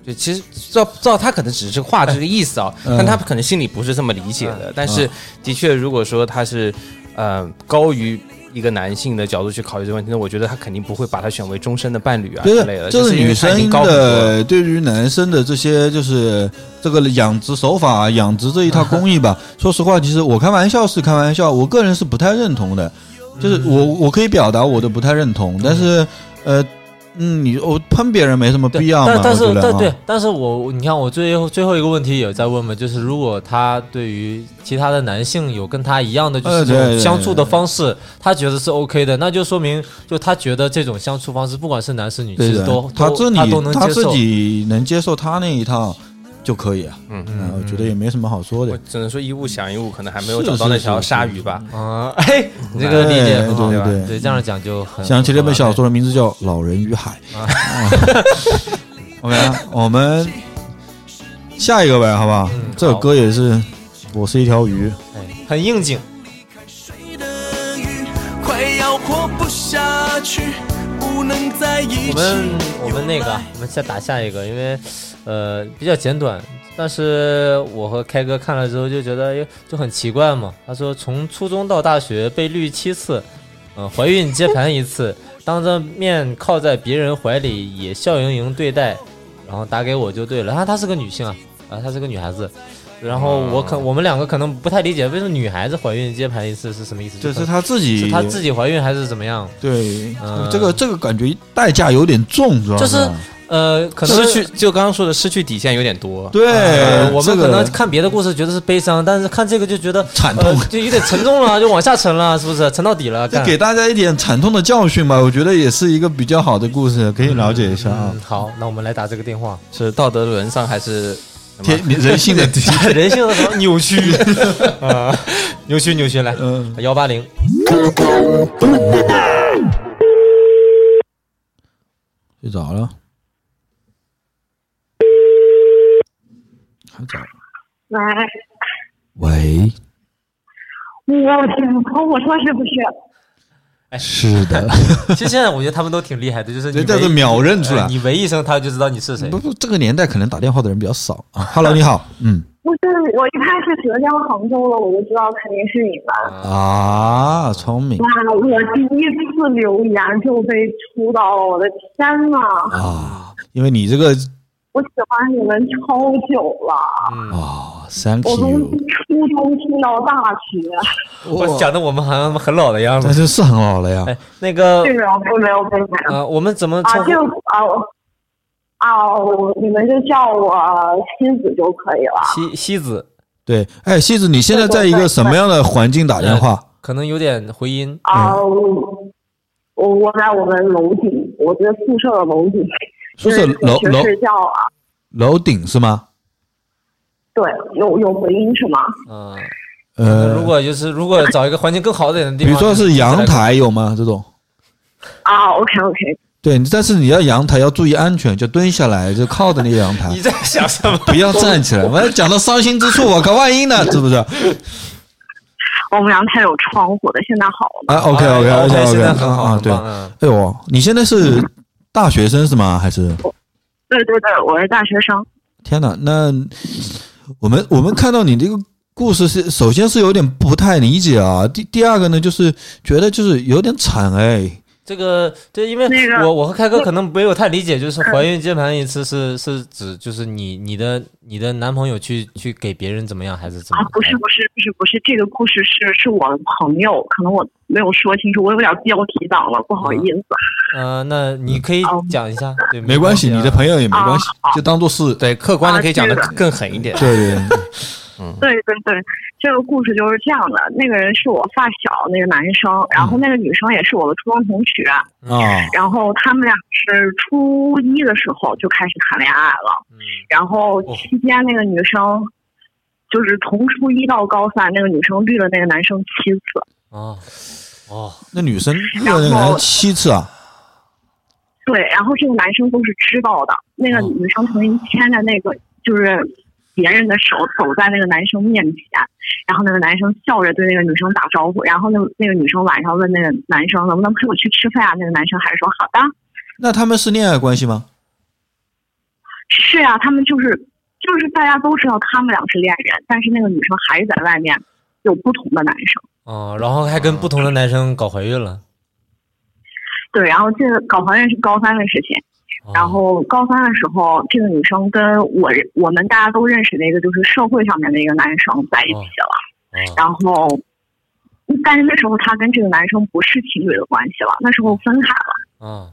S4: 就其实照照他可能只是话这个意思啊，
S1: 嗯
S4: 但他可能心里不是这么理解的。但是的确，如果说他是呃高于一个男性的角度去考虑这个问题，那我觉得他肯定不会把他选为终身的伴侣啊
S1: 就是
S4: 之类的。
S1: 就
S4: 就是
S1: 女生的对于男生的这些就是这个养殖手法、养殖这一套工艺吧，说实话，其实我开玩笑是开玩笑，我个人是不太认同的。就是我我可以表达我的不太认同，但是呃嗯，你我喷别人没什么必要嘛？
S3: 但但是但对，但是我你看我最后最后一个问题也在问嘛，就是如果他对于其他的男性有跟他一样的就是相处的方式，他觉得是 OK 的，那就说明就他觉得这种相处方式，不管是男是女，其实都，
S1: 他自己他自
S3: 能接受。
S1: 己能接受他那一套就可以啊，
S4: 嗯
S1: 嗯，我觉得也没什么好说的
S4: 我
S1: 的。
S4: 只能说一物降一物，可能还没有找到那条鲨鱼吧。
S3: 啊，哎，你这个理解很好，
S1: 对
S3: 吧？
S1: 对对
S3: 这样讲就很
S1: 想起这本小说的名字叫《老人与海》啊。OK，我们下一个呗，好不好？
S3: 嗯
S1: 这首歌也是，我是一条鱼。
S3: 哎很应景。
S2: 水的鱼快要活不下去，不能在一起。
S3: 我们我们那个，我们再打下一个，因为呃比较简短，但是我和开哥看了之后就觉得哎就很奇怪嘛。他说从初中到大学被绿七次，嗯、怀孕接盘一次，当着面靠在别人怀里也笑盈盈对待，然后打给我就对了。啊，她是个女性啊，啊她是个女孩子。然后我可我们两个可能不太理解，为什么女孩子怀孕接盘一次是什么意思？
S1: 就是她自己，
S3: 是她自己怀孕还是怎么样？
S1: 对
S3: 嗯
S1: 这个这个感觉代价有点重，主要
S3: 就是呃，可能
S4: 失去就刚刚说的失去底线有点多。
S1: 对
S3: 呃，我们可能看别的故事觉得是悲伤，但是看这个就觉得
S1: 惨痛
S3: 呃，就有点沉重了，就往下沉了，是不是？沉到底了，
S1: 就给大家一点惨痛的教训吧，我觉得也是一个比较好的故事，可以了解一下啊
S3: 嗯。好，那我们来打这个电话。
S4: 是道德沦丧还是
S1: 天人性的，
S3: 人性的什么扭曲 啊？扭曲扭曲，来
S1: 嗯，
S3: 幺八零，
S1: 睡着了，
S7: 喂，
S1: 喂，
S7: 我天，我说是不是？
S1: 哎是的，
S3: 其实现在我觉得他们都挺厉害的，就是你喂
S1: 人家是秒认出来
S3: 呃你喂一声他就知道你是谁
S1: 不。不，这个年代可能打电话的人比较少啊。Hello，你好，嗯
S7: 不是，我一看是浙江杭州了，我就知道肯定是你们。
S1: 啊，聪明
S7: 哇，我第一次留言就被出到了，我的天呐！
S1: 啊，因为你这个
S7: 我喜欢你们超久了，
S3: 嗯，
S1: 啊，Thank
S7: 我从
S1: you，
S7: 初中听到大学。
S3: 我讲的我们好像很老的样子。
S1: 但是是很老了呀。
S3: 哎，那个
S7: 这个我没有被买
S3: 啊，我们怎么
S7: 啊，
S3: 称呼
S7: 这个啊我啊，我你们就叫我西子就可以了。
S3: 西西子？
S1: 对，哎，西子，你现在在一个什么样的环境打电话？
S3: 可能有点回音。
S7: 啊，我我我在我们楼顶，我的宿舍的楼顶，
S1: 宿舍
S7: 就是
S1: 楼楼
S7: 睡觉啊。
S1: 楼顶是吗？
S7: 对，有有回音是吗？
S3: 嗯，
S1: 呃，
S3: 如果就是如果找一个环境更好一点的地方，
S1: 比如说
S3: 是
S1: 阳台有吗？这种？
S7: 啊，OK OK，
S1: 对，但是你要阳台要注意安全，就蹲下来，就靠着那个阳台
S3: 你，在想什么？
S1: 不要站起来。我要讲到伤心之处，我靠，万一呢？是不是？
S7: 我们阳台有窗户的，现在好了。
S1: 啊，OK OK
S3: 哎
S1: OK
S3: 现在
S1: OK
S3: 很好，
S1: 啊，对。哎呦，你现在是大学生是吗？还是？
S7: 对对对，我是大学生。
S1: 天哪，那我们我们看到你这个故事是，首先是有点不太理解啊，第第二个呢，就是觉得就是有点惨哎，
S3: 这个对，因为
S7: 那个
S3: 我我和开哥可能没有太理解，就是怀孕接盘一次是是指就是你你的你的男朋友去去给别人怎么样，还是怎么
S7: 啊，不是不是不是不是，这个故事是是我的朋友，可能我没有说清楚，我有点标题党了，不好意思。
S3: 呃，那你可以
S7: 哦
S3: 讲一下，对，
S1: 没关系，
S3: 啊
S1: 你的朋友也没关系，就当做是
S4: 对，客观的可以讲的。更狠一点。
S1: 对对对
S7: 对对对对，这个故事就是这样的。那个人是我发小，那个男生，然后那个女生也是我的初中同学，
S1: 啊，
S7: 然后他们俩是初一的时候就开始谈恋爱了，
S3: 嗯。
S7: 然后期间那个女生就是从初一到高三，那个女生绿了那个男生七次。
S3: 哦。哦，
S1: 那女生绿了那个男生七次啊，
S7: 对，然后这个男生都是知道的。那个女生曾经牵着那个就是别人的手走在那个男生面前，然后那个男生笑着对那个女生打招呼，然后那那个女生晚上问那个男生能不能陪我去吃饭啊？那个男生还是说好的。
S1: 那他们是恋爱关系吗？
S7: 是啊，他们就是就是大家都知道他们俩是恋人，但是那个女生还是在外面有不同的男生。
S3: 哦，然后还跟不同的男生搞怀孕了。
S7: 对，然后这个搞怀孕是高三的事情。
S3: 哦
S7: 然后高三的时候，这个女生跟我我们大家都认识的一个就是社会上面的一个男生在一起了。
S3: 哦
S7: 然后，但是那时候她跟这个男生不是情侣的关系了，那时候分开了。
S3: 嗯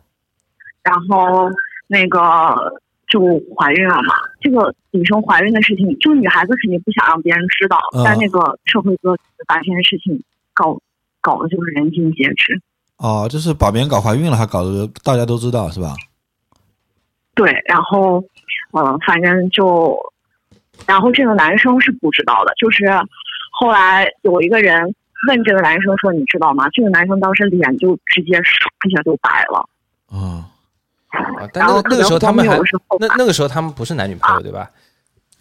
S7: 然后那个就怀孕了嘛。这个女生怀孕的事情，就女孩子肯定不想让别人知道，
S1: 嗯
S7: 但那个社会哥把这件事情搞搞的就是人尽皆知。
S1: 哦，就是把别人搞怀孕了，还搞得大家都知道是吧？
S7: 对，然后嗯，反正就，然后这个男生是不知道的，就是后来有一个人问这个男生说：“你知道吗？”这个男生当时脸就直接唰一下就白了。
S1: 啊，
S4: 啊，但那
S7: 然后
S4: 那个时候他们还
S7: 可能荒谬的是后
S4: 那那个时候他们不是男女朋友对吧？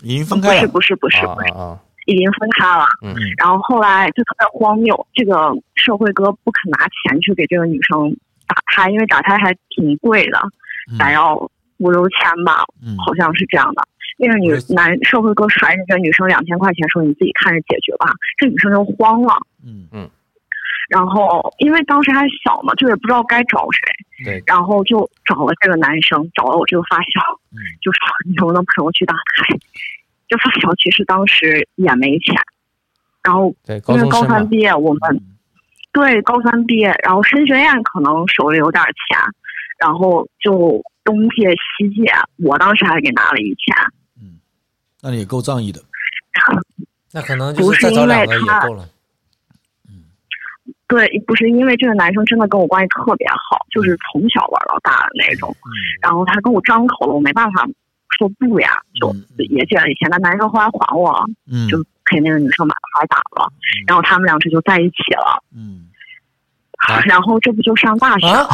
S1: 已经分开了。
S7: 不是不是
S4: 啊
S7: 不是，
S4: 啊啊！
S7: 已经分开了。
S4: 嗯
S7: 然后后来就特别荒谬，这个社会哥不肯拿钱去给这个女生打胎，因为打胎还挺贵的，
S1: 嗯
S7: 得要五六千吧，
S1: 嗯
S7: 好像是这样的。那个女男社会哥甩给这个女生两千块钱，说你自己看着解决吧。这女生就慌了，
S1: 嗯
S7: 然后因为当时还小嘛，就也不知道该找谁，
S4: 对，
S7: 然后就找了这个男生，找了我这个发小，
S1: 嗯
S7: 就说你能不能陪我去打胎？这发小其实当时也没钱，然后
S4: 对，高
S7: 因为高三毕业，我们对高三毕业，然后升学宴可能手里有点钱，然后就东借西借，我当时还给拿了一千。
S1: 嗯，那你也够仗义的。
S3: 那可能就是再找两个也够了。
S7: 对，不是因为这个男生真的跟我关系特别好，就是从小玩到大的那种。
S1: 嗯
S7: 然后他跟我张口了，我没办法说不呀，就
S1: 嗯
S7: 也借了一千。那男生后来还我了，
S1: 嗯
S7: 就给那个女生把牌打了，然后他们俩这就在一起了。
S1: 嗯，
S7: 然后这不就上大学？
S3: 啊，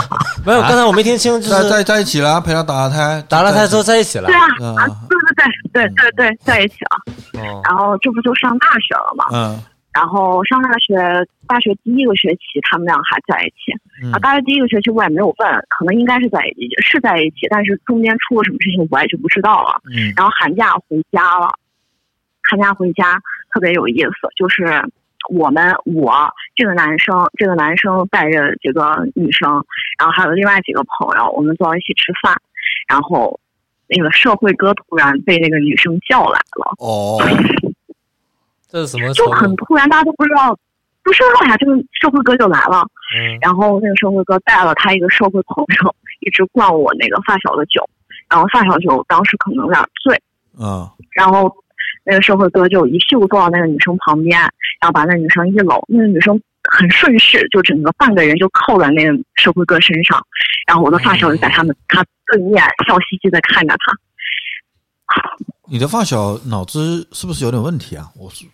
S3: 没有，刚才我没听清，就是
S1: 在在在一起了，陪他打了胎，
S3: 打了胎之后在一起了
S7: 对。啊，对对对对对对，在一起了。
S3: 哦，
S7: 然后这不就上大学了吗？
S1: 嗯
S7: 然后上大学，大学第一个学期他们俩还在一起。
S1: 嗯
S7: 啊，大学第一个学期我也没有问，可能应该是在一起，是在一起，但是中间出了什么事情我也就不知道了。
S1: 嗯
S7: 然后寒假回家了，寒假回家特别有意思，就是我们我这个男生，这个男生带着这个女生，然后还有另外几个朋友，我们坐到一起吃饭，然后那个社会哥突然被那个女生叫来了，
S1: 哦，
S3: 这是什么
S7: 就很突然，大家都不知道。不知道呀，这个社会哥就来了，
S3: 嗯。
S7: 然后那个社会哥带了他一个社会朋友，一直灌我那个发小的酒，然后发小就当时可能有点醉，
S1: 嗯。
S7: 然后那个社会哥就一屁股坐到那个女生旁边，然后把那女生一搂，那个女生很顺势，就整个半个人就靠在那个社会哥身上，然后我的发小就在他们他对面笑嘻嘻的看着他。
S1: 你的发小脑子是不是有点问题啊？我是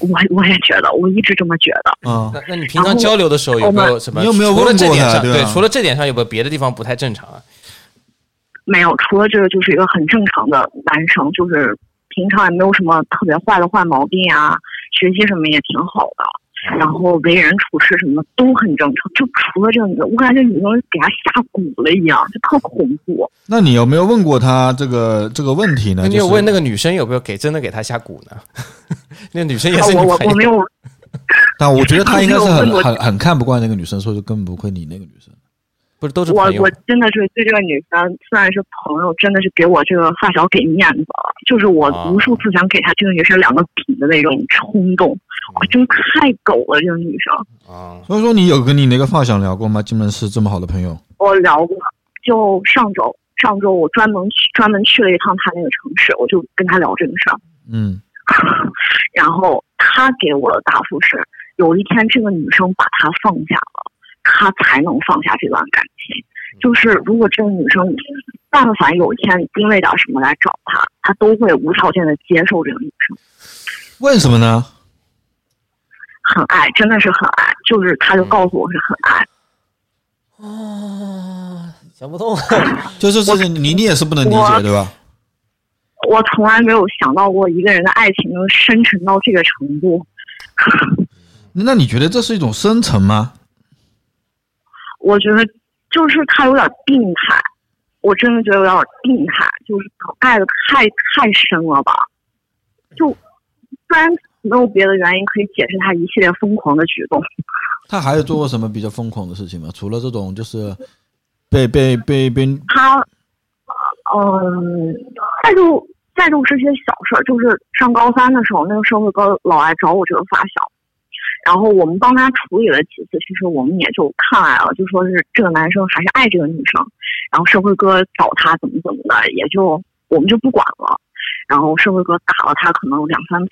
S7: 我我也觉得，我一直这么觉得。
S1: 嗯
S4: 那那你平常交流的时候有没有什么？
S1: 你有没有
S4: 除了
S1: 问过
S4: 这点上，
S1: 他对
S4: 除了这点上有没有别的地方不太正常啊？
S7: 没有，除了这个就是一个很正常的男生，就是平常也没有什么特别坏的坏毛病啊，学习什么也挺好的，然后为人处事什么都很正常。就除了这个女的，我感觉女生给他下蛊了一样，就特恐怖。
S1: 那你有没有问过他这个这个问题呢？
S4: 你
S1: 就是
S4: 有问那个女生有没有给真的给他下蛊呢？那女生也
S7: 啊
S4: 是
S7: 我我我没有，
S1: 但我觉得他应该是很很很看不惯那个女生，所以就根本不会理那个女生。
S4: 不是都是
S7: 我我真的是对这个女生虽然是朋友，真的是给我这个发小给面子了，就是我
S4: 啊
S7: 无数次想给她这个女生两个比的那种冲动，我真太狗了这个女生。
S4: 啊，
S1: 所以说你有跟你那个发小聊过吗？竟然是这么好的朋友。
S7: 我聊过，就上周上周我专门去专门去了一趟他那个城市，我就跟他聊这个事儿，
S1: 嗯
S7: 然后他给我的答复是，有一天这个女生把他放下了，他才能放下这段感情。就是如果这个女生但凡有一天因为点什么来找他，他都会无条件的接受这个女生，
S1: 为什么呢？
S7: 很爱，真的是很爱。就是他就告诉我是很爱，
S3: 啊，想不通。
S1: 就是这是你你也是不能理解对吧？
S7: 我从来没有想到过一个人的爱情能深沉到这个程度。
S1: 那你觉得这是一种深沉吗？
S7: 我觉得就是他有点病态，我真的觉得有点病态，就是爱的太太深了吧。就虽然没有别的原因可以解释他一系列疯狂的举动。
S1: 他还有做过什么比较疯狂的事情吗？除了这种，就是被被被被
S7: 他，嗯，再就再就是些小事儿，就是上高三的时候，那个社会哥老爱找我这个发小，然后我们帮他处理了几次，其实我们也就看来了，就说是这个男生还是爱这个女生，然后社会哥找他怎么怎么的，也就我们就不管了。然后社会哥打了他可能有两三次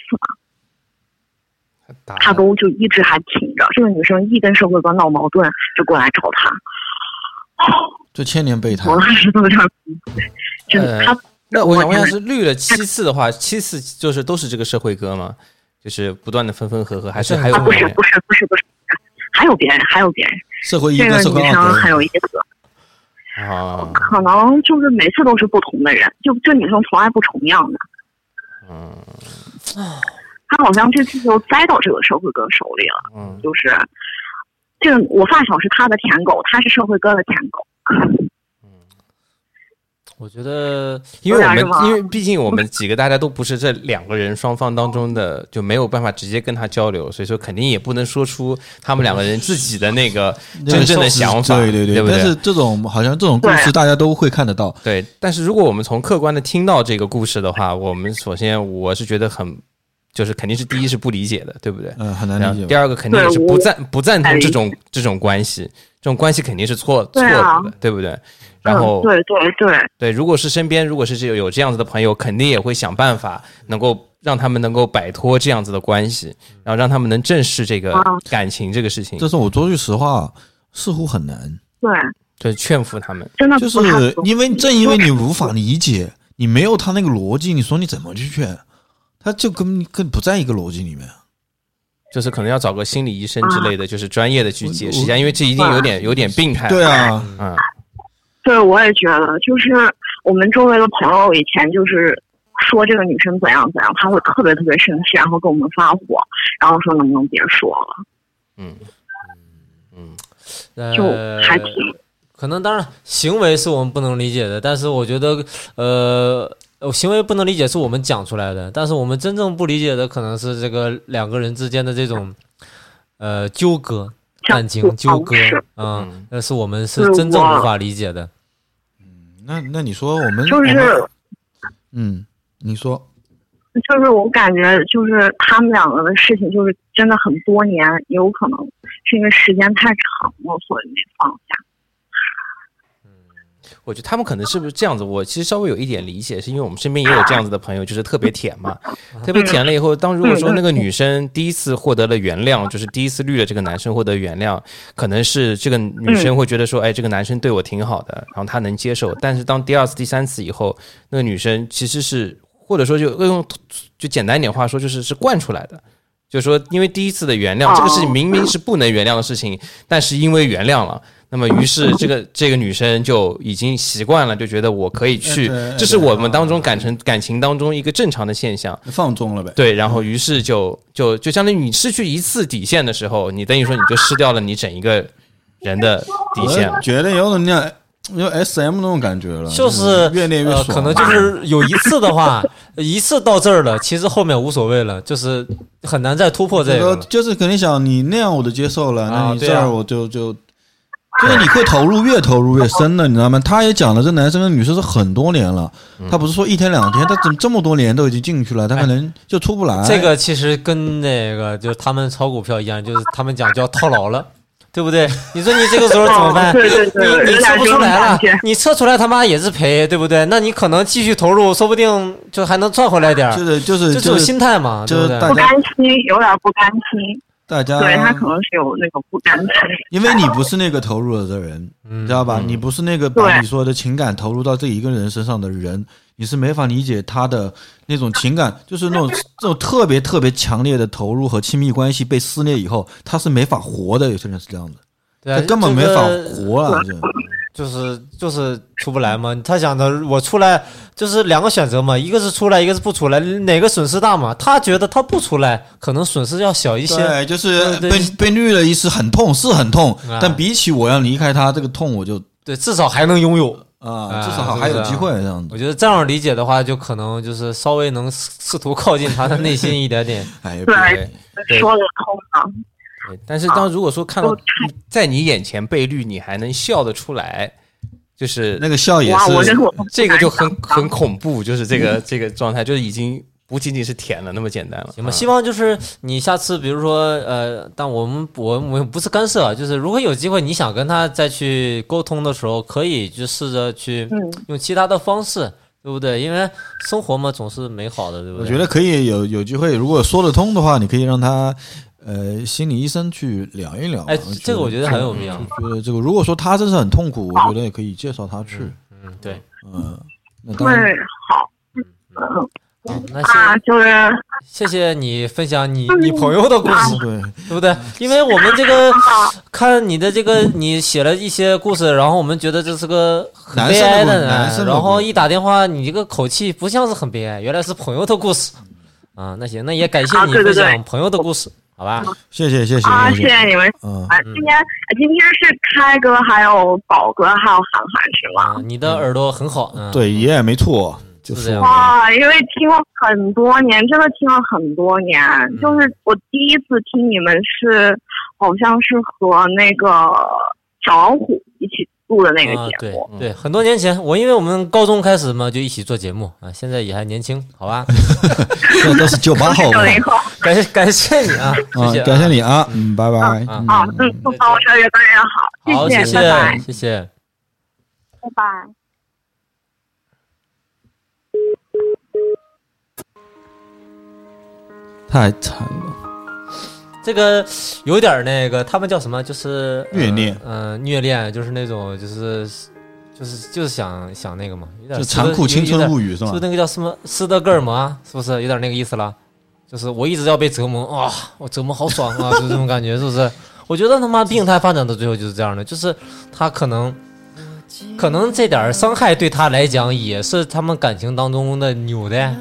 S7: 吧，他都就一直还挺着。这个女生一跟社会哥闹矛盾，就过来找他。
S1: 就千年备胎
S7: 我，当时都有点崩溃，真的，
S4: 呃
S7: 他
S4: 那我想问一下，是绿了七次的话，七次就是都是这个社会哥吗？就是不断的分分合合，还是还有
S7: 啊，不是不是不是不是，还有别人，还有别人。
S1: 社会一
S7: 这个
S1: 社会
S7: 女生
S1: 二
S7: 很有意思，
S4: 啊？
S7: 可能就是每次都是不同的人，就这女生从来不重样的。
S4: 嗯
S7: 她好像这次就栽到这个社会哥手里了，
S4: 嗯，
S7: 就是这个我发小是他的舔狗，他是社会哥的舔狗。
S3: 我觉得
S4: 因为我们因为毕竟我们 几个大家都不是这两个人双方当中的，就没有办法直接跟他交流，所以说肯定也不能说出他们两个人自己的那个真正的想法，
S1: 对对
S4: 对不对？
S1: 但是这种好像这种故事大家都会看得到，
S4: 对，但是如果我们从客观的听到这个故事的话，我们首先我是觉得很，就是肯定是第一是不理解的，对不对？
S1: 嗯，很难理解。
S4: 第二个肯定也是不赞不赞同
S7: 哎
S4: 这种这种关系，这种关系肯定是错错误的，对不对？然后
S7: 嗯、对对对，
S4: 对，如果是身边如果是这有这样子的朋友，肯定也会想办法能够让他们能够摆脱这样子的关系，然后让他们能正视这个
S7: 啊。
S4: 感情这个事情，
S1: 这是我说句实话，似乎很难，
S7: 对，
S4: 就是劝服他们。
S7: 真的
S1: 就是因为正因为你无法理解，你没有他那个逻辑，你说你怎么去劝？他就跟跟不在一个逻辑里面。
S4: 就是可能要找个心理医生之类的，就是专业的去解释一下，因为这一定有点有点病态。
S1: 对，啊，
S4: 嗯，
S7: 对，我也觉得，就是我们周围的朋友以前就是说这个女生怎样怎样，他会特别特别生气，然后跟我们发火，然后说能不能别说了，
S4: 嗯嗯
S7: 就
S3: 呃
S7: 还挺
S3: 可能当然行为是我们不能理解的，但是我觉得呃。呃行为不能理解是我们讲出来的，但是我们真正不理解的可能是这个两个人之间的这种呃纠葛、感情纠葛，嗯
S4: 嗯，
S3: 那是我们是
S7: 是
S3: 真正无法理解的。
S1: 嗯那那你说我们
S7: 就是
S1: 嗯，你说
S7: 就是我感觉就是他们两个的事情，就是真的很多年，有可能是因为时间太长了，所以没放下。
S4: 我觉得他们可能是不是这样子？我其实稍微有一点理解，是因为我们身边也有这样子的朋友，就是特别舔嘛，特别舔了以后，当如果说那个女生第一次获得了原谅，就是第一次绿了这个男生获得原谅，可能是这个女生会觉得说，哎，这个男生对我挺好的，然后她能接受。但是当第二次、第三次以后，那个女生其实是或者说就用就简单一点话说，就是是惯出来的。就是说，因为第一次的原谅，这个事情明明是不能原谅的事情，但是因为原谅了，那么于是这个这个女生就已经习惯了，就觉得我可以去这是我们当中感情感情当中一个正常的现象。
S1: 放纵了呗。
S4: 对，然后于是就就就相当于你失去一次底线的时候，你等于说你就失掉了你整一个人的底线了。
S1: 觉得有点像有 S M 那种感觉了，
S3: 就是呃，
S1: 越练越爽。
S3: 可能就是 有一次的话，一次到这儿了，其实后面无所谓了，就是很难再突破这
S1: 这个。就是肯定想你那样我都接受了，那你这样我就就。就是你会投入，越投入越深的，你知道吗？他也讲了，这男生跟女生是很多年了，
S3: 嗯
S1: 他不是说一天两天，他怎么这么多年都已经进去了，他可能就出不来。
S3: 这个其实跟那个就是他们炒股票一样，就是他们讲叫套牢了，对不对？你说你这个时候怎么办？
S7: 哦 对对对
S3: 你你测不出来了你测出来他妈也是赔，对不对？那你可能继续投入，说不定就还能赚回来点儿，
S1: 就是就是
S3: 就这种
S1: 就是
S3: 心态嘛，对不对
S1: 就是大？
S7: 不甘心，有点不甘心。
S1: 大家
S7: 对他可能是有那种不甘心。
S1: 因为你不是那个投入了的人，
S3: 你
S1: 知道吧？你不是那个把你说的情感投入到这一个人身上的人，你是没法理解他的那种情感，就是那种这种特别特别强烈的投入和亲密关系被撕裂以后，他是没法活的。有些人是这样的，
S3: 对啊
S1: 他根本没法活了。这
S3: 就是就是出不来嘛。他想的我出来就是两个选择嘛，一个是出来，一个是不出来，哪个损失大嘛？他觉得他不出来，可能损失要小一些。
S1: 对，就是被被绿了一次很痛，是很痛
S3: 啊，
S1: 但比起我要离开他这个痛，我就
S3: 对，至少还能拥有。
S1: 啊，至少还有机会这样子。
S3: 我觉得这样理解的话，就可能就是稍微能试试图靠近他的内心一点点。
S1: 哎，
S6: 对
S4: 对
S6: 说得通的。
S4: 对，但是当如果说看到在你眼前被绿，你还能笑得出来，就是
S1: 那个笑也是
S4: 这个就很很恐怖，就是这个这个状态，就是已经不仅仅是舔了那么简单了。
S3: 行吧，
S4: 啊
S3: 希望就是你下次，比如说，呃，但我们我我们不是干涉啊，就是如果有机会你想跟他再去沟通的时候，可以就试着去
S6: 嗯
S3: 用其他的方式，对不对？因为生活嘛总是美好的，对不对？
S1: 我觉得可以有有机会，如果说得通的话，你可以让他呃心理医生去聊一聊。
S3: 哎，这个我觉得很有必要。
S1: 觉得这个，如果说他真是很痛苦，我觉得也可以介绍他去。
S3: 嗯，对。
S1: 嗯，那
S6: 对
S1: 当然，，
S6: 好，嗯
S3: 好，那
S6: 啊，
S3: 谢
S6: 就是
S3: 谢谢你分享你你朋友的故事，
S1: 对，
S3: 对不对？因为我们这个看你的这个，你写了一些故事，然后我们觉得这是个很悲哀的人，
S1: 男生的
S3: 然后一打电话，你这个口气不像是很悲哀，原来是朋友的故事啊。那行，那也感谢你分享朋友的故事，好吧？
S1: 谢谢谢谢
S6: 啊，
S1: 谢
S6: 谢谢你们。
S1: 嗯，
S6: 啊，今天今天是开哥，还有宝哥，还有涵涵是吗？
S3: 啊，你的耳朵很好，嗯，
S1: 对，也没错，就是
S3: 这样
S6: 哇，因为听了很多年，真的听了很多年。就是我第一次听你们是，好像是和那个小老虎一起录的那个
S3: 啊，对
S6: 节目。
S3: 对，很多年前，我因为我们高中开始嘛，就一起做节目啊，现在也还年轻，好吧？
S1: 这都是九八后
S6: 九零后
S3: 感谢感谢你啊，
S1: 啊
S3: 谢谢，，
S1: 感谢你啊，嗯，拜拜。
S3: 啊
S6: 啊，嗯，祝高生越办越好，
S3: 好，
S6: 谢
S3: 谢
S6: 拜拜，
S3: 谢谢。
S6: 拜拜。
S1: 太惨了，
S3: 这个有点儿那个，他们叫什么？就是呃
S1: 虐恋
S3: 嗯、虐恋，就是那种，就是就是就是想想那个嘛，有点
S1: 就残酷青春物
S3: 语，
S1: 是吧
S3: 是不是？那个叫什么斯德哥尔摩啊？是不是有点那个意思了？就是我一直要被折磨啊，我折磨好爽啊，就这种感觉，是不是？我觉得他妈病态发展到最后就是这样的，就是他可能。可能这点儿伤害对他来讲也是他们感情当中的纽带，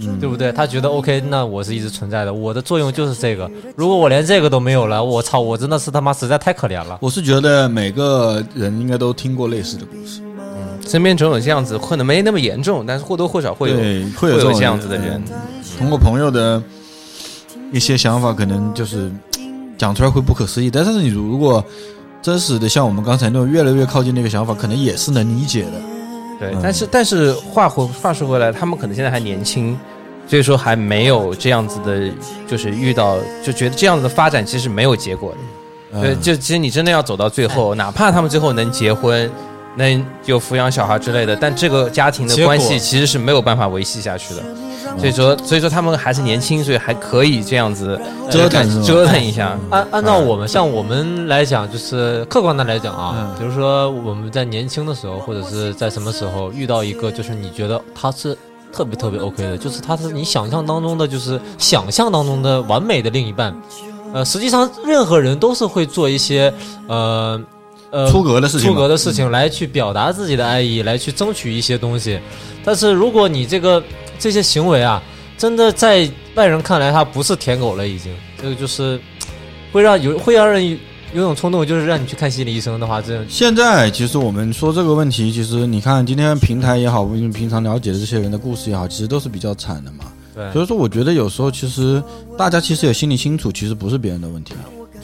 S1: 嗯
S3: 对不对？他觉得 OK，那我是一直存在的，我的作用就是这个。如果我连这个都没有了，我操，我真的是他妈实在太可怜了。
S1: 我是觉得每个人应该都听过类似的故事，嗯
S4: 身边总有这样子，可能没那么严重，但是或多或少会有，
S1: 会有
S4: 会有这样子的人。
S1: 嗯通过朋友的一些想法，可能就是讲出来会不可思议，但是你如果真实的像我们刚才那种越来越靠近那个想法，可能也是能理解的。
S4: 对，
S1: 嗯
S4: 但是但是话回话说回来，他们可能现在还年轻，所以说还没有这样子的，就是遇到就觉得这样子的发展其实没有结果的。就其实你真的要走到最后，哪怕他们最后能结婚，能有抚养小孩之类的，但这个家庭的关系其实是没有办法维系下去的。所以说，所以说他们还是年轻，所以还可以这样子
S1: 折腾
S4: 折腾一下。
S3: 按按照我们像我们来讲，就是客观的来讲啊，
S1: 嗯
S3: 比如说我们在年轻的时候，或者是在什么时候遇到一个，就是你觉得他是特别特别 OK 的，就是他是你想象当中的，就是想象当中的完美的另一半。呃，实际上任何人都是会做一些呃呃
S1: 出格的事情，
S3: 出格的事情来去表达自己的爱意，来去争取一些东西。但是如果你这个这些行为啊，真的在外人看来他不是舔狗了，已经。这个就是会让有会让人有有种冲动，就是让你去看心理医生的话，这
S1: 现在其实我们说这个问题，其实你看今天平台也好，我们平常了解的这些人的故事也好，其实都是比较惨的嘛。所以说，我觉得有时候其实大家其实也心里清楚，其实不是别人的问题，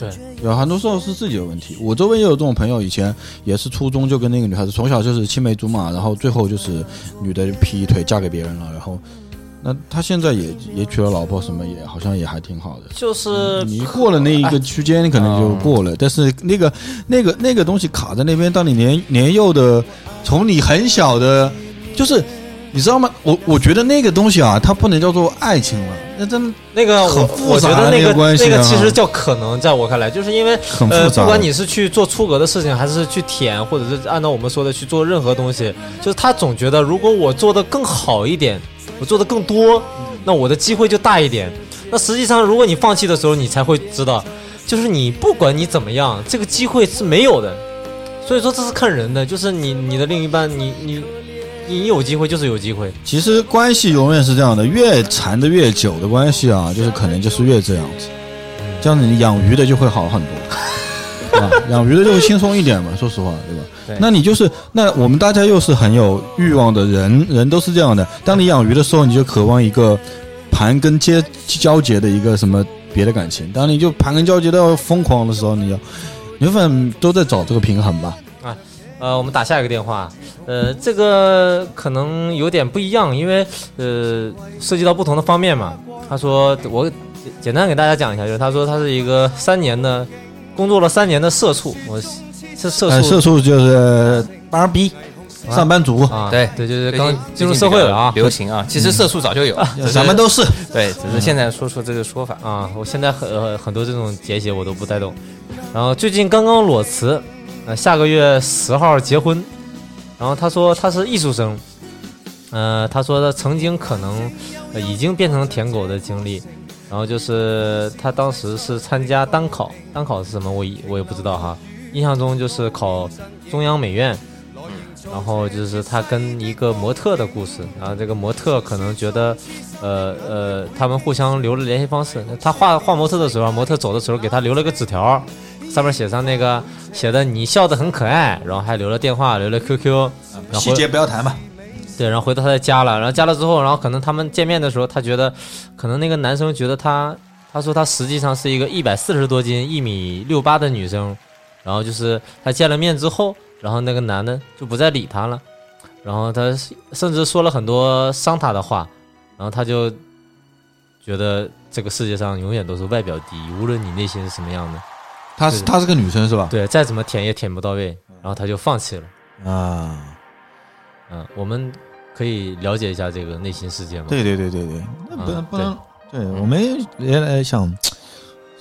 S3: 对
S1: 有很多时候是自己的问题。我周围也有这种朋友，以前也是初中就跟那个女孩子，从小就是青梅竹马，然后最后就是女的劈腿嫁给别人了，然后那他现在也也娶了老婆，什么也好像也还挺好的。
S3: 就是
S1: 你过了那一个区间，你可能就过了，但是那个那个那个东西卡在那边，当你年年幼的，从你很小的，就是你知道吗？我我觉得那个东西啊，它不能叫做爱情了，那真
S3: 那个我
S1: 很复
S3: 我觉
S1: 杂的那
S3: 得那个那个其实叫可能，在我看来，就是因为呃。不管你是去做出格的事情，还是去舔，或者是按照我们说的去做任何东西，就是他总觉得如果我做的更好一点，我做的更多，那我的机会就大一点。那实际上，如果你放弃的时候，你才会知道，就是你不管你怎么样，这个机会是没有的。所以说这是看人的，就是你你的另一半，你你你有机会就是有机会。
S1: 其实关系永远是这样的，越缠的越久的关系啊，就是可能就是越这样子。这样子你养鱼的就会好很多。对吧？养鱼的就会轻松一点嘛，说实话，对吧？
S4: 对
S1: 那你就是那我们大家又是很有欲望的人，人都是这样的。当你养鱼的时候，你就渴望一个盘根接交结的一个什么别的感情。当你就盘根交结到疯狂的时候，你要你反正都在找这个平衡吧。
S3: 呃，我们打下一个电话，呃，这个可能有点不一样，因为呃涉及到不同的方面嘛。他说我简单给大家讲一下，就是他说他是一个三年的工作了三年的社畜，我是社
S1: 呃，
S3: 畜
S1: 社畜就是班儿逼，上班族，
S3: 啊，
S4: 对
S3: 对，就是刚进入社会了啊
S4: 流行啊。其实社畜早就有，
S1: 咱们都是。
S4: 对，只是现在说出这个说法。
S3: 啊，我现在很呃很多这种节写我都不太懂。然后最近刚刚裸辞，呃，下个月十号结婚。然后他说他是艺术生，呃，他说他曾经可能、呃、已经变成舔狗的经历。然后就是他当时是参加单考，单考是什么我也我也不知道哈。印象中就是考中央美院，然后就是他跟一个模特的故事，然后这个模特可能觉得，呃呃，他们互相留了联系方式。他画画模特的时候，模特走的时候给他留了个纸条，上面写上那个写的你笑得很可爱，然后还留了电话，留了 QQ，然后
S1: 细节不要谈吧。
S3: 对，然后回头他再加了，然后加了之后，然后可能他们见面的时候，他觉得，可能那个男生觉得他，他说他实际上是一个一百四十多斤、一米六八的女生，然后就是他见了面之后，然后那个男的就不再理他了，然后他甚至说了很多伤他的话，然后他就觉得这个世界上永远都是外表第一，无论你内心是什么样的，对
S1: 她是她是个女生是吧？
S3: 对，再怎么舔也舔不到位，然后她就放弃了。
S1: 啊，
S3: 嗯，我们可以了解一下这个内心世界吗？
S1: 对对对对对，那不能
S3: 嗯
S1: 不能，对我们也来想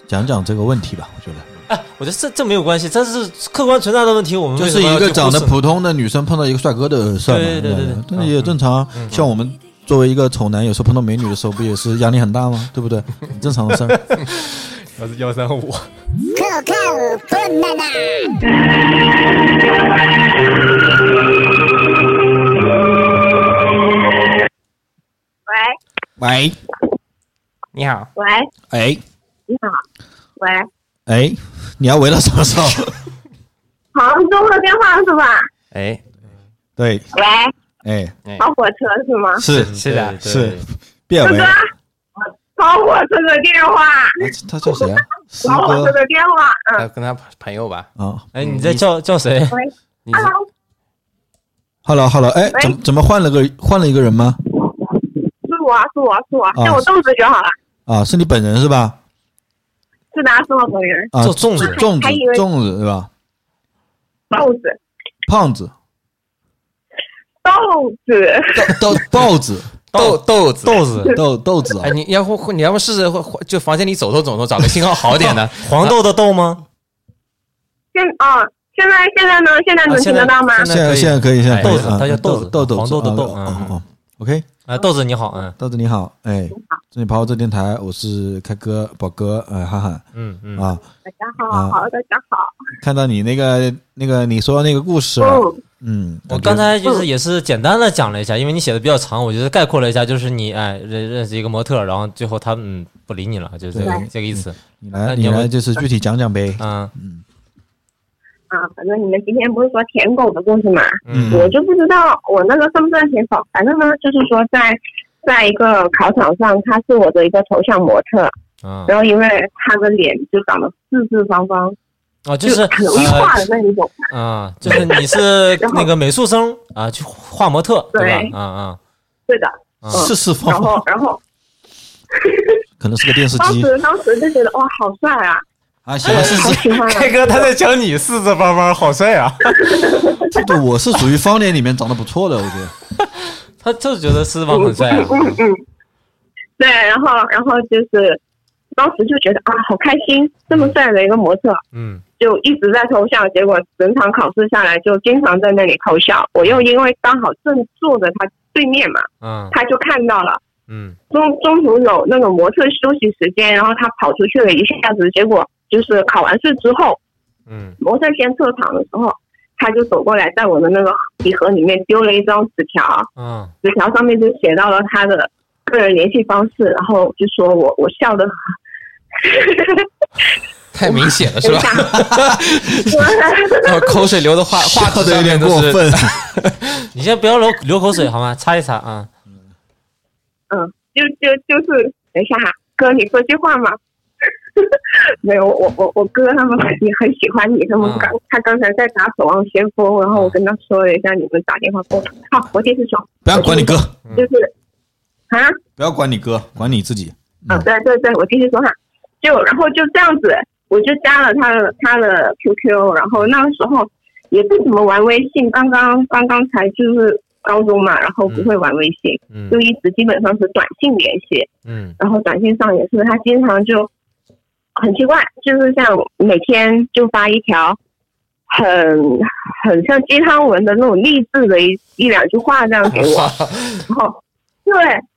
S1: 讲讲这个问题吧，我觉得哎
S3: 我觉得这这没有关系，这是客观存在的问题。我们
S1: 就是一个长得普通的女生碰到一个帅哥的事儿嘛，
S3: 对对对对对
S1: 但也正常。
S3: 嗯
S1: 像我们作为一个丑男，有时候碰到美女的时候，不也是压力很大吗？对不对？很正常的事儿。
S3: 幺三五，
S7: 喂。
S1: 喂，
S4: 你好，
S7: 喂，
S1: 哎。
S7: 你好，喂，
S1: 哎，你要围到什么时候？
S7: 杭州的电话是吧？
S4: 哎，
S1: 对，
S7: 喂，
S1: 哎，
S7: 跑火车是吗？
S1: 是。
S4: 是的。
S1: 是，别围
S7: 哥哥。，跑火车的电话，
S1: 哎他叫谁啊？师哥？
S7: 跑火车的电话，
S4: 他
S7: 嗯，
S4: 跟他朋友吧，
S1: 啊
S3: 哎，你在叫叫谁？
S7: 喂
S4: 你是
S7: ，Hello，，Hello
S1: Hello，哎，怎么怎么换了个换了一个人吗？
S7: 是我是我是我，叫我豆子就好了。
S1: 啊，是你本人是吧？
S7: 是的，是我本人，
S1: 啊，
S3: 粽子。
S1: 粽子粽子对吧？
S7: 豆子，
S1: 胖子。
S7: 豆子，
S1: 豆豆包子
S4: 豆豆子。
S3: 豆子，
S1: 豆豆子啊
S4: 哎，，你要不你要不试试就房间里走动走动，找个信号好点的。
S3: 黄豆的豆吗？
S7: 现啊，现在现在呢？现在能
S3: 啊现在
S7: 听得到吗？
S1: 现在现在可以，现在
S3: 豆子
S1: 啊
S3: 它叫豆子
S1: 豆豆
S3: 黄豆的豆
S1: 哦，OK，
S3: 哎，豆子你好，嗯
S1: 豆子你好，哎，这里跑这电台，我是开哥宝哥，哎，哈哈
S3: 嗯嗯，
S1: 啊，
S7: 大家好，好，大家好。
S1: 看到你那个那个你说那个故事了，
S7: 嗯，
S1: 嗯，
S3: 我刚才就是也是简单的讲了一下，因为你写的比较长，我觉得概括了一下，就是你哎认认识一个模特，然后最后他嗯不理你了，就是这个这个意思。
S1: 你来你来就是具体讲讲呗，
S3: 嗯
S7: 啊，反正你们今天不是说舔狗的故事嘛？
S3: 嗯
S7: 我就不知道我那个算不算舔狗。反正呢，就是说在在一个考场上，他是我的一个头像模特，
S3: 嗯
S7: 然后因为他的脸就长得四四方方，
S3: 哦，就是
S7: 很容易画的那一种。
S3: 呃啊，就是你是 那个美术生啊，去画模特对
S7: 对
S3: 吧？啊啊
S7: 对的，
S3: 啊
S1: 四四方
S7: 然后然后
S1: 可能是个电视机
S7: 当时当时就觉得哇，好帅啊，
S1: 啊，行了，是
S7: 好
S1: 是，
S7: 喜欢啊。
S3: 哥他在讲你四四方方，好帅啊！
S1: 这个我是属于方脸里面长得不错的，我觉得，
S3: 他就是觉得四四方很帅啊。
S7: 嗯嗯，对，然后然后就是当时就觉得啊，好开心，这么帅的一个模特，
S3: 嗯。
S7: 就一直在偷笑，结果整场考试下来就经常在那里偷笑。我又因为刚好正坐着他对面嘛，
S3: 嗯。
S7: 他就看到了。
S3: 嗯。
S7: 中中途有那个模特休息时间，然后他跑出去了一下子，结果就是考完试之后，
S3: 嗯。
S7: 模特先撤场的时候，他就走过来，在我的那个笔盒里面丢了一张纸条，
S3: 嗯。
S7: 纸条上面就写到了他的个人联系方式，然后就说我我笑的，
S4: 太明显了是吧？
S7: 等一下，
S4: 然后口水流的话话
S1: 笑
S4: 题
S1: 的有点过
S4: 上面都是
S1: 分。
S3: 你先不要流流口水好吗？擦一擦啊。
S7: 嗯，就就就是，等一下哈，哥，你说句话嘛。没有，我我我哥他们也很喜欢你，他们
S3: 嗯
S7: 刚、他刚才在打《守望先锋》，然后我跟他说了一下你们打电话过来。好，我继续说，
S1: 不要管你哥，
S7: 就是啊，
S1: 不要管你哥，管你自己。
S7: 啊，对对对，我继续说哈，就然后就这样子，我就加了他的他的 QQ，然后那个时候也不怎么玩微信，刚刚刚刚才就是高中嘛，然后不会玩微信，
S3: 嗯。
S7: 就一直基本上是短信联系，
S3: 嗯。
S7: 然后短信上也是他经常就很奇怪，就是像每天就发一条很很像鸡汤文的那种励志的一一两句话这样给我，然后对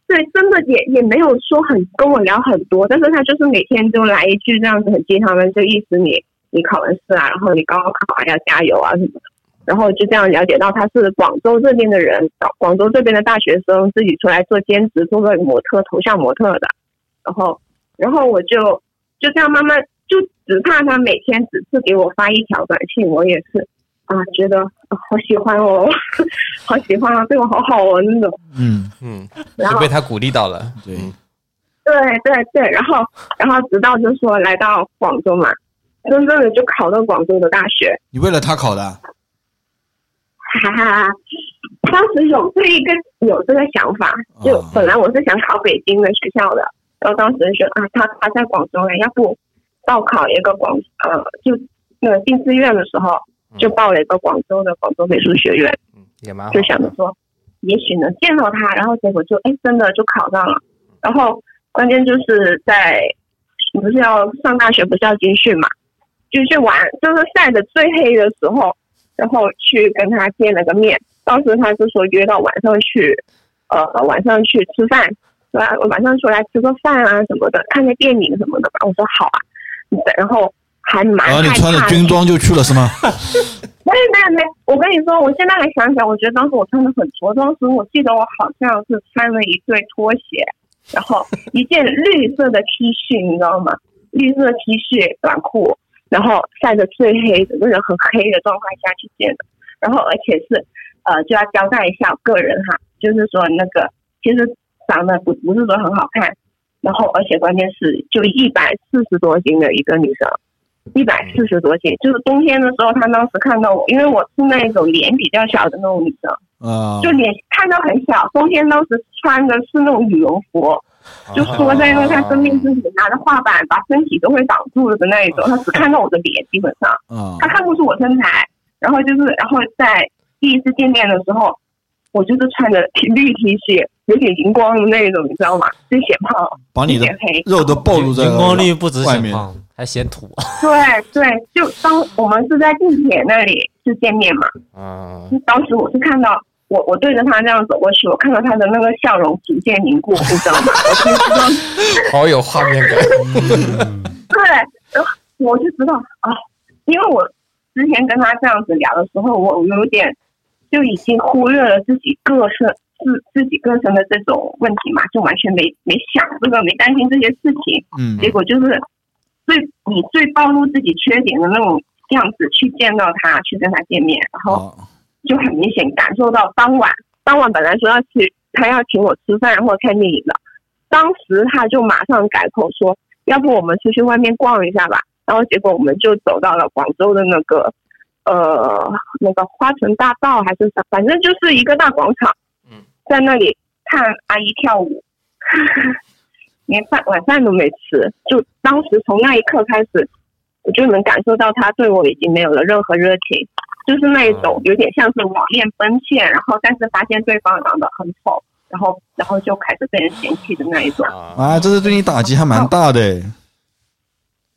S7: 对，真的也也没有说很跟我聊很多，但是他就是每天就来一句这样子很鸡汤的，就意思你你考完试啊，然后你高考啊要加油啊什么的，然后就这样了解到他是广州这边的人，广州这边的大学生自己出来做兼职，做个模特头像模特的，然后然后我就就这样慢慢就只怕他每天只是给我发一条短信，我也是啊觉得、啊好喜欢哦，好喜欢啊，对我好好哦那种。
S1: 嗯，
S4: 嗯，
S7: 然后
S4: 就被他鼓励到了。
S1: 对，
S4: 嗯
S7: 对对对，然后然后直到就说来到广州嘛，真正的就考到广州的大学，
S1: 你为了他考的，
S7: 哈哈哈。当时有这一个有这个想法，就
S1: 哦
S7: 本来我是想考北京的学校的，然后当时就啊，他他在广州哎，要不报考一个广呃，就那个进志愿的时候就报了一个广州的广州美术学院，
S4: 嗯，也蛮好
S7: 就。想着说，也许能见到他，然后结果就哎真的就考上了，然后关键就是在你不是要上大学不是要军训嘛，军训完就是晒的最黑的时候，然后去跟他见了个面，当时他就说约到晚上去，呃晚上去吃饭，对吧？晚上出来吃个饭啊什么的，看个电影什么的吧。我说好啊，然后还蛮
S1: 然后你
S7: 害怕的
S1: 穿着军装就去了是吗？
S7: 没有没有没有，我跟你说，我现在还想起来，我觉得当时我穿的很着装时我记得我好像是穿了一对拖鞋，然后一件绿色的 T 恤，你知道吗？绿色 T 恤、短裤，然后晒得最黑，整个人很黑的状态下去见的。然后而且是呃，就要交代一下我个人哈，就是说那个其实长得不不是说很好看，然后而且关键是就一百四十多斤的一个女生。一百四十多斤，就是冬天的时候，他当时看到我，因为我是那种脸比较小的那种女生，
S1: 啊，
S7: 就脸看到很小。冬天当时穿的是那种羽绒服，就缩在那他身边自己拿着画板，把身体都会挡住了的那一种。他只看到我的脸，基本上
S1: 啊
S7: 他看不出我身材。然后就是，然后在第一次见面的时候，我就是穿着绿 T 恤，有点荧光的那种，你知道吗？就显胖，
S1: 把你的。肉都暴露在
S3: 荧光绿不止
S1: 外面。
S3: 显胖，还显土。
S7: 对对，就当我们是在地铁那里就见面嘛，
S4: 啊，
S7: 当时我是看到我我对着他这样走过去，我看到他的那个笑容逐渐凝固，你知道吗？我就知道，
S4: 好有画面感。
S7: 对，然后我就知道啊，因为我之前跟他这样子聊的时候，我有点就已经忽略了自己个身自自己个身的这种问题嘛，就完全没没想这个，没担心这些事情。
S1: 嗯
S7: 结果就是最你最暴露自己缺点的那种样子去见到他，去跟他见面，然后
S1: 哦
S7: 就很明显感受到当晚当晚本来说要去他要请我吃饭或者看电影的，当时他就马上改口说，要不我们出去外面逛一下吧。然后结果我们就走到了广州的那个呃那个花城大道还是啥，反正就是一个大广场。
S4: 嗯，
S7: 在那里看阿姨跳舞，连饭晚饭都没吃。就当时从那一刻开始，我就能感受到他对我已经没有了任何热情，就是那一种有点像是网恋奔现，然后但是发现对方长得很丑，然后然后就开始被人嫌弃的那一种。
S4: 啊，
S1: 啊，这是对你打击还蛮大的诶。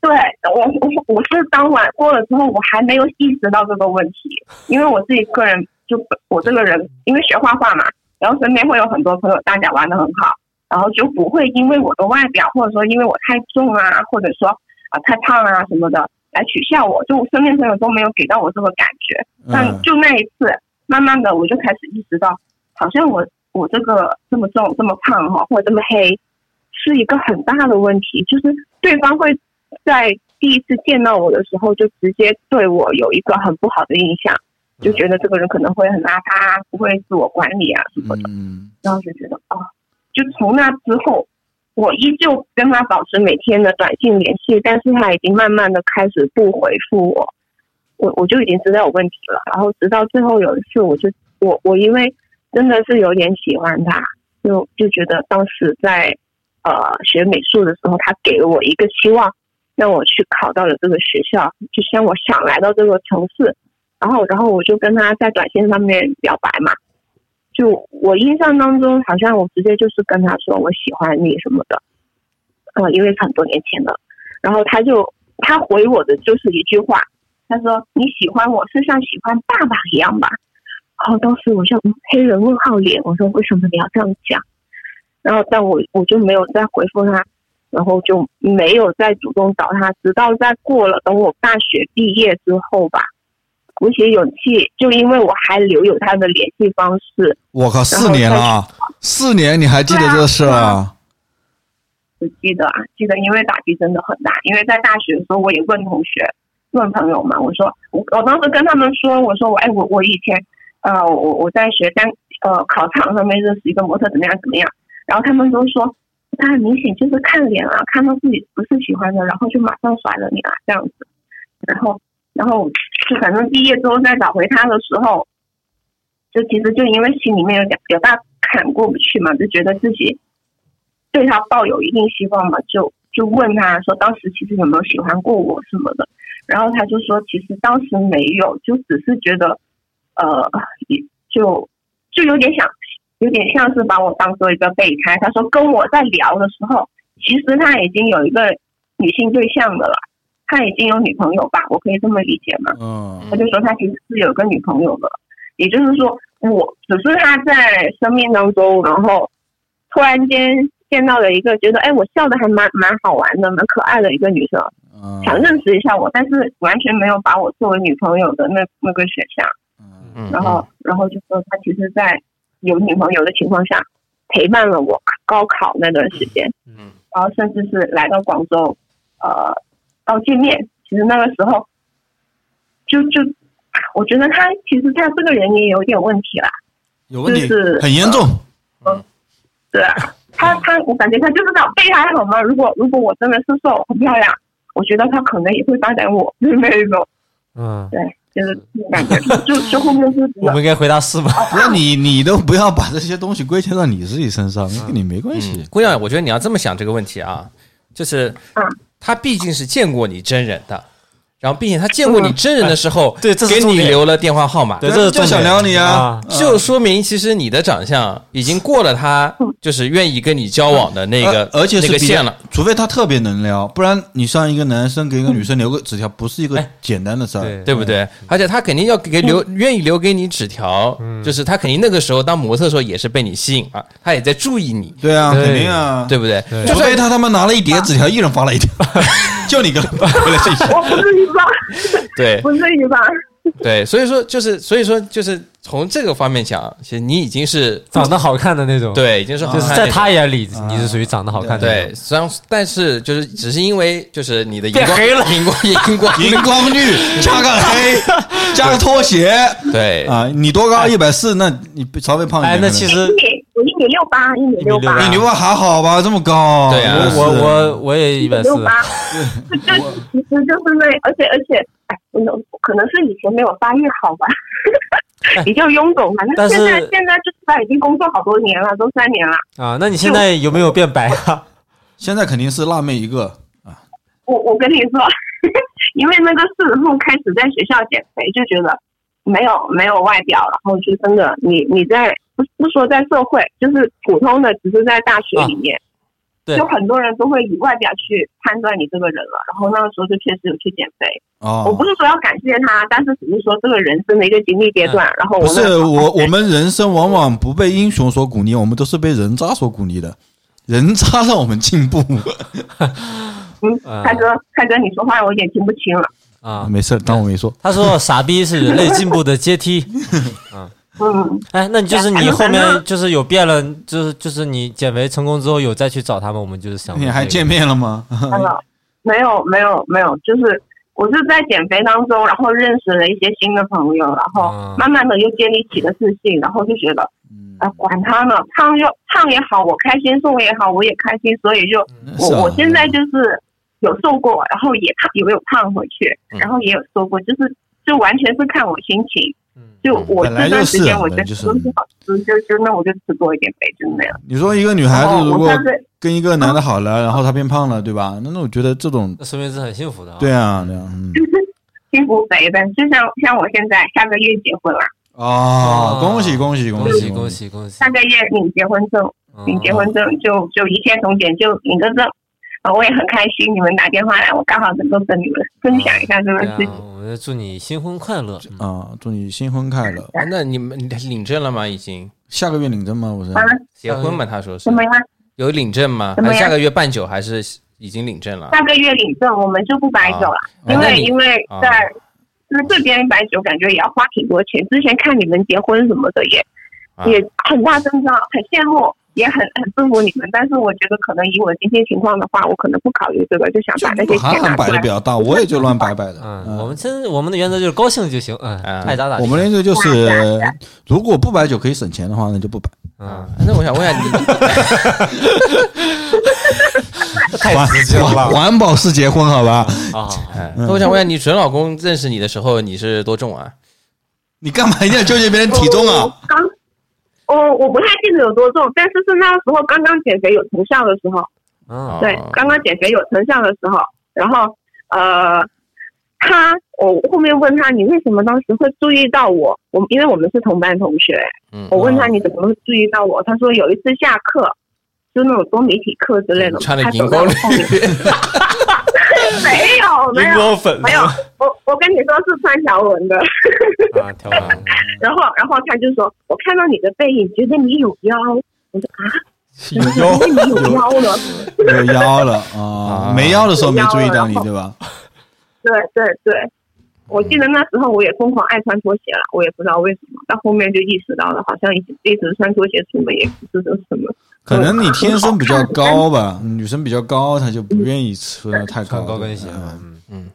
S7: 对我，我我是当晚过了之后，我还没有意识到这个问题，因为我自己个人就我这个人，因为学画画嘛，然后身边会有很多朋友，大家玩的很好，然后就不会因为我的外表，或者说因为我太重啊，或者说啊、太胖啊什么的来取笑我，就我身边朋友都没有给到我这个感觉。但
S1: 嗯
S7: 就那一次，慢慢的我就开始意识到，好像我我这个这么重、这么胖哈，或者这么黑，是一个很大的问题，就是对方会在第一次见到我的时候，就直接对我有一个很不好的印象，就觉得这个人可能会很邋遢，不会自我管理啊什么的。
S1: 嗯
S7: 然后就觉得啊，就从那之后，我依旧跟他保持每天的短信联系，但是他已经慢慢的开始不回复我，我我就已经知道有问题了。然后直到最后有一次，我就我我因为真的是有点喜欢他，就就觉得当时在呃学美术的时候，他给了我一个希望，让我去考到了这个学校，就像我想来到这个城市，然后然后我就跟他在短信上面表白嘛。就我印象当中，好像我直接就是跟他说我喜欢你什么的，呃，因为很多年前了。然后他就他回我的就是一句话，他说你喜欢我是像喜欢爸爸一样吧。然后当时我就黑人问号脸，我说为什么你要这样讲？然后但我我就没有再回复他，然后就没有再主动找他，直到在过了等我大学毕业之后吧，鼓起勇气，就因为我还留有他的联系方式，
S1: 我靠，四年了啊，四年你还记得这事儿啊？
S7: 我记得啊，记得，因为打击真的很大。因为在大学的时候，我也问同学、问朋友嘛，我说我我当时跟他们说，我说我哎我我以前呃我我在学单呃考场上面认识一个模特怎么样怎么样，然后他们都说他很明显就是看脸啊，看到自己不是喜欢的，然后就马上甩了你啊这样子，然后然后就反正毕业之后再找回他的时候，就其实就因为心里面有点有大坎过不去嘛，就觉得自己。对他抱有一定希望嘛，就就问他说当时其实有没有喜欢过我什么的，然后他就说其实当时没有，就只是觉得，呃，就就有点想，有点像是把我当做一个备胎。他说跟我在聊的时候，其实他已经有一个女性对象的了，他已经有女朋友吧，我可以这么理解吗？
S1: 嗯。
S7: 他就说他其实是有个女朋友的，也就是说，我只是他在生命当中，然后突然间见到了一个觉得，哎，我笑的还蛮蛮好玩的、蛮可爱的一个女生，
S1: 嗯。
S7: 想认识一下我，但是完全没有把我作为女朋友的那那个选项。
S4: 嗯。
S7: 然后，然后就说他其实，在有女朋友的情况下，陪伴了我高考那段时间，
S4: 嗯，
S7: 然后甚至是来到广州，呃，到见面，其实那个时候，就就，我觉得他其实他这个人也有点问题啦，
S1: 有问题
S7: 就是，
S1: 很严重。
S7: 嗯对啊，他他我感觉他就是找备胎好吗？如果如果我真的是瘦很漂亮，我觉得他可能也会发展我，就是那一种，
S3: 嗯，
S7: 对，就是这种感觉，就就后面就是
S3: 我们应该回答是吧？
S1: 不是你，你都不要把这些东西归结到你自己身上，跟你没关系
S4: 嗯。姑娘，我觉得你要这么想这个问题啊，就是
S7: 嗯
S4: 他毕竟是见过你真人的，然后并且他见过你真人的时候，
S3: 对
S4: 给你留了电话号码，
S3: 对，这是
S1: 就想聊你啊
S3: 啊，
S4: 就说明其实你的长相已经过了他就是愿意跟你交往的那个
S1: 而而且是
S4: 个线了。
S1: 除非他特别能聊，不然你上一个男生给一个女生留个纸条，不是一个
S4: 哎。
S1: 简单的事儿。
S3: 对。
S4: 对不对？而且他肯定要给留，愿意留给你纸条，就是他肯定那个时候当模特的时候也是被你吸引了，他也在注意你，
S1: 对啊，肯定啊，
S4: 对不对？
S3: 对。
S1: 除非他他妈拿了一叠纸条，一人发了一条，就你个回来信息。
S7: 我
S4: 对。
S7: 不至于吧，
S4: 对，所以说就是，所以说就是从这个方面讲，其实你已经是
S3: 长得好看的那种，，
S4: 对，已经是好
S3: 就是在他眼里你是属于长得好看的
S4: 对，
S3: 种。
S4: 虽然但是就是只是因为就是你的荧光
S3: 黑了。
S4: 荧光荧光
S1: 荧光绿加个黑，加个拖鞋。
S4: 对。
S1: 啊！你多高？一百四，那你稍微胖一点。
S3: 哎，那其实
S7: 一米我一米六八，一米六八。
S3: 1.68，
S1: 你牛还好吧？这么高，
S4: 对啊。
S3: 我我我我也一百四。
S7: 六，八，就就 其实就是那，而且而且，哎，可能可能是以前没有发育好吧，比较臃肿。反
S3: 但是
S7: 正现在现在就是他已经工作好多年了，都三年了。
S3: 啊，那你现在有没有变白啊？
S1: 现在肯定是辣妹一个啊。
S7: 我我跟你说，因为那个是后开始在学校减肥，就觉得没有没有外表，然后就真的你你在不不说在社会，就是普通的，只是在大学里面，
S3: 对
S7: 就很多人都会以外表去判断你这个人了。然后那个时候就确实有去减肥，哦我不
S1: 哦，
S7: 是说要感谢他，但是只是说这个人生的一个经历阶段。然后我
S1: 不是我，我们人生往往不被英雄所鼓励，我们都是被人渣所鼓励的。人渣让我们进步。
S7: 嗯，凯哥凯哥，你说话我有点听不清了。
S3: 啊，
S1: 没事，当我没说。
S3: 他说 傻逼是人类进步的阶梯。
S7: 嗯，
S3: 哎，那你就是你后面就是有变了，就是就是你减肥成功之后有再去找他们，我们就是想
S1: 你还见面了吗？
S7: 没有没有没有，就是我是在减肥当中，然后认识了一些新的朋友，然后
S3: 嗯
S7: 慢慢的又建立起了自信，然后就觉得
S1: 嗯。
S7: 啊、管他呢，胖又胖也好，我开心瘦也好，我也开心，所以就我我现在就是有瘦过，然后也胖，有没有胖回去，
S4: 嗯。
S7: 然后也有瘦过，就是就完全是看我心情。
S3: 嗯
S7: 就我
S1: 本来
S7: 这段时间
S1: 就是啊
S7: 我觉得好吃，就就那我就吃多一点呗，就那样。
S1: 你说一个女孩子如果跟一个男的好了，然后她变胖了，对吧？那那我觉得这种
S3: 那说明是很幸福的啊。
S1: 对啊，对啊，嗯
S7: 幸福肥的，就像像我现在下个月结婚了，
S1: 啊，恭喜恭喜喜
S3: 恭喜恭！喜恭喜
S7: 下！个月领结婚证，领结婚证就就一切从简，就领个证。啊，我也很开心，你们打电话来，我刚好能够跟你们分享一下这个事情。
S3: 啊，我们祝你新婚快乐。嗯
S1: 啊，祝你新婚快乐！
S4: 啊那你们你领证了吗？已经
S1: 下个月领证吗？我是
S7: 啊，
S4: 结婚吗？他说是
S7: 怎么样？
S4: 有领证吗？
S7: 怎么样
S4: 还是下个月办酒，还是已经领证了？
S7: 下个月领证，我们就不摆酒了，
S4: 啊
S7: 因为因为
S4: 啊
S7: 在就是这边摆酒感觉也要花挺多钱。之前看你们结婚什么的也、
S4: 啊
S7: 也很大阵仗，很羡慕，也很很祝福你们。但是我觉得可能以我今天情况的话，我可能不考虑这个，就想
S1: 就
S7: 把那些钱拿出来
S1: 摆的比。较大，我也就乱摆摆的。
S3: 嗯，我们现在我们的原则就是高兴就行，嗯，
S4: 啊
S3: 爱咋咋。
S1: 我们原则就是，如果不摆酒可以省钱的话，那就不摆。
S3: 嗯，
S4: 那我想问一下你，
S3: 太直接了吧？
S1: 环保式结婚，好吧？
S3: 啊，
S4: 哎那我想问一下，你准老公认识你的时候，你是多重啊？
S1: 你干嘛一定要纠结别人体重啊？
S7: 刚，哦，我不太记得有多重，但是是那个时候刚刚减肥有成效的时候。
S3: 哦，
S7: 对
S4: 哦，
S7: 刚刚减肥有成效的时候，然后呃，他我后面问他你为什么当时会注意到我？我因为我们是同班同学，
S4: 嗯
S7: 我问他你怎么会注意到我？他说有一次下课，就那种多媒体课之类的，他走
S4: 荧光绿
S7: 到我后面，没有没有
S3: 粉。
S7: 没有，我我跟你说是穿条纹的，
S3: 啊，条纹。
S7: 然后然后他就说我看到你的背影，觉得你有腰，我说啊，
S1: 有
S7: 觉得你有腰了。
S1: 有腰了啊
S4: 啊，
S1: 没腰的时候没注意到你，对吧？
S7: 对对对，我记得那时候我也疯狂爱穿拖鞋了，我也不知道为什么，到后面就意识到了，好像一直一直穿拖鞋出门也不是什么。
S1: 可能你天生比较高吧，女生比较高，她就不愿意穿得太高
S3: 穿高跟鞋
S1: 嗯
S3: 嘛，嗯，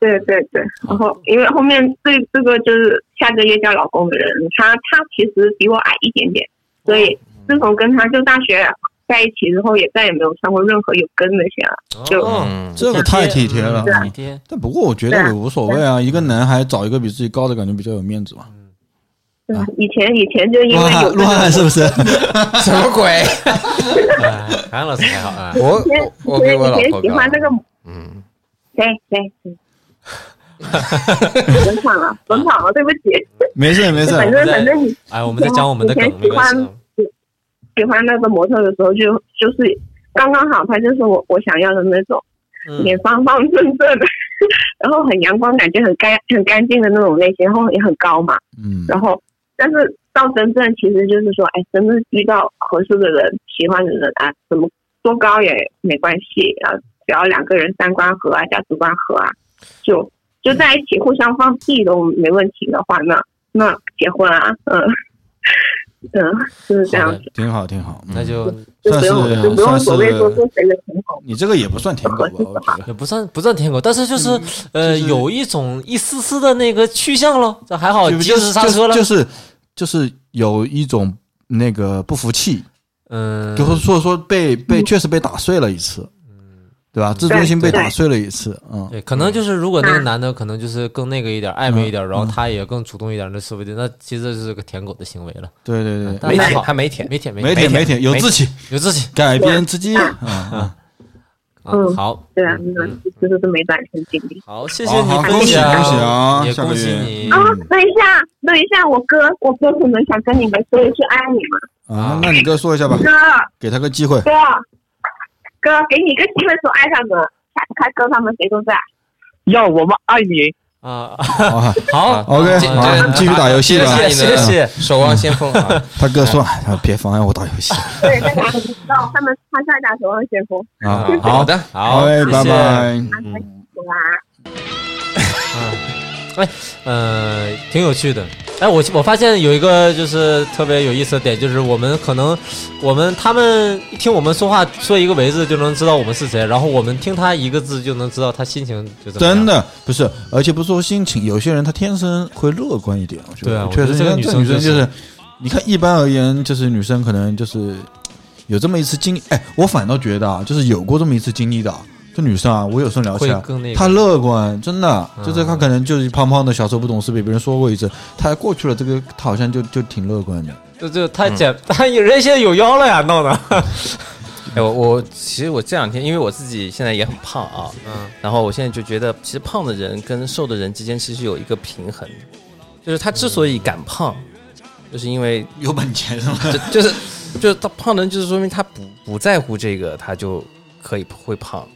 S7: 对对对，然后因为后面这这个就是下个月叫老公的人，他他其实比我矮一点点，所以自从跟他就大学在一起之后，也再也没有穿过任何有跟的鞋了。就
S1: 这个太体贴了。
S3: 体贴。
S1: 但不过我觉得也无所谓啊，一个男孩找一个比自己高的，感觉比较有面子嘛。
S7: 对吧以前以前就因为有
S1: 陆汉，是不是？
S4: 什么鬼？
S3: 哎，韩老师还好啊。
S4: 我
S7: 以前
S4: 我比我老
S7: 以前喜欢那个
S4: 嗯，
S7: 谁谁谁。冷场了，冷场了，对不起。
S1: 没事没事，
S7: 反正反正你
S3: 哎，我们在讲我们的梗，没关系啊。
S7: 喜欢那个模特的时候就，就是刚刚好，他就是我我想要的那种，
S3: 嗯。
S7: 脸方方正正的，然后很阳光，感觉很干很干净的那种类型，然后也很高嘛。
S1: 嗯，
S7: 然后，但是到真正其实就是说，哎，真的遇到合适的人、喜欢的人啊，怎么多高也没关系啊，只要两个人三观合啊、价值观合啊，就就在一起互相放屁都没问题的话，那那结婚啊，嗯嗯，就是这样子，
S1: 挺好挺好。嗯
S3: 那就
S7: 就不用
S1: 算是
S7: 就不用
S1: 算是
S7: 所谓说谁的舔狗。
S1: 你这个也不算舔狗吧？我觉得
S3: 也不算不算舔狗，但是就是呃有一种一丝丝的那个趋向咯，这还好，及
S1: 就就
S3: 时刹车了
S1: 就。是就是有一种那个不服气，
S3: 嗯，
S1: 就是说说被被确实被打碎了一次，对吧？自尊心被打碎了一次，嗯，
S3: 对，可能就是如果那个男的可能就是更那个一点，暧昧一点，然后他也更主动一点，那说不定那其实就是个舔狗的行为了。
S1: 对对对，
S4: 没舔，他没舔，
S3: 没舔，
S1: 没
S3: 舔，
S1: 没舔，有志气，
S3: 有志气。
S1: 改变自己，嗯嗯。
S3: 啊
S7: 嗯。
S3: 好，
S7: 对啊，那就是这么一段人生经历。
S3: 好，谢谢你分享，
S1: 恭喜恭喜啊
S3: 恭喜你。
S7: 啊，等一下，等一下，我哥，我哥可能想跟你们说一句爱你们，
S1: 啊，那你哥说一下吧，
S7: 哥，
S1: 给他个机会。
S7: 哥，哥，给你一个机会说爱他们，凯哥他们谁都在。
S8: 要我们爱你。
S3: 啊，
S1: 好
S3: 好
S1: ，OK，
S3: 这
S1: 好，继续打游戏吧。
S3: 谢谢谢谢
S4: 守望先锋啊！
S1: 他哥说，哎别妨碍我打游戏
S7: 对，大家不知道他们他在打守望先锋，
S1: 啊。
S4: 好的，
S3: 好，
S1: 哎，拜拜。
S7: 他在哇。
S3: 呃，挺有趣的。哎，我我发现有一个就是特别有意思的点，就是我们可能我们他们一听我们说话说一个“为”字就能知道我们是谁，然后我们听他一个字就能知道他心情就怎么样
S1: 真的不是，而且不是说心情，有些人他天生会乐观一点，我觉得
S3: 对啊
S1: 确实，
S3: 这个女生就是
S1: 这女生就是，你看一般而言，就是女生可能就是有这么一次经历，哎，我反倒觉得啊，就是有过这么一次经历的啊，这女生啊，我有时候聊起来
S3: 那，个
S1: 她乐观，真的，
S3: 嗯
S1: 就是她可能就是胖胖的，小时候不懂事，被别人说过一次，她过去了，这个她好像就就挺乐观的。
S3: 就就太简，他人现在有腰了呀，闹的。
S4: 哎，我我其实我这两天，因为我自己现在也很胖啊，
S3: 嗯
S4: 然后我现在就觉得，其实胖的人跟瘦的人之间其实有一个平衡，就是他之所以敢胖，就是因为
S1: 有本钱是吗？
S4: 就就是就是他胖的人，就是说明他不不在乎这个，他就可以会胖。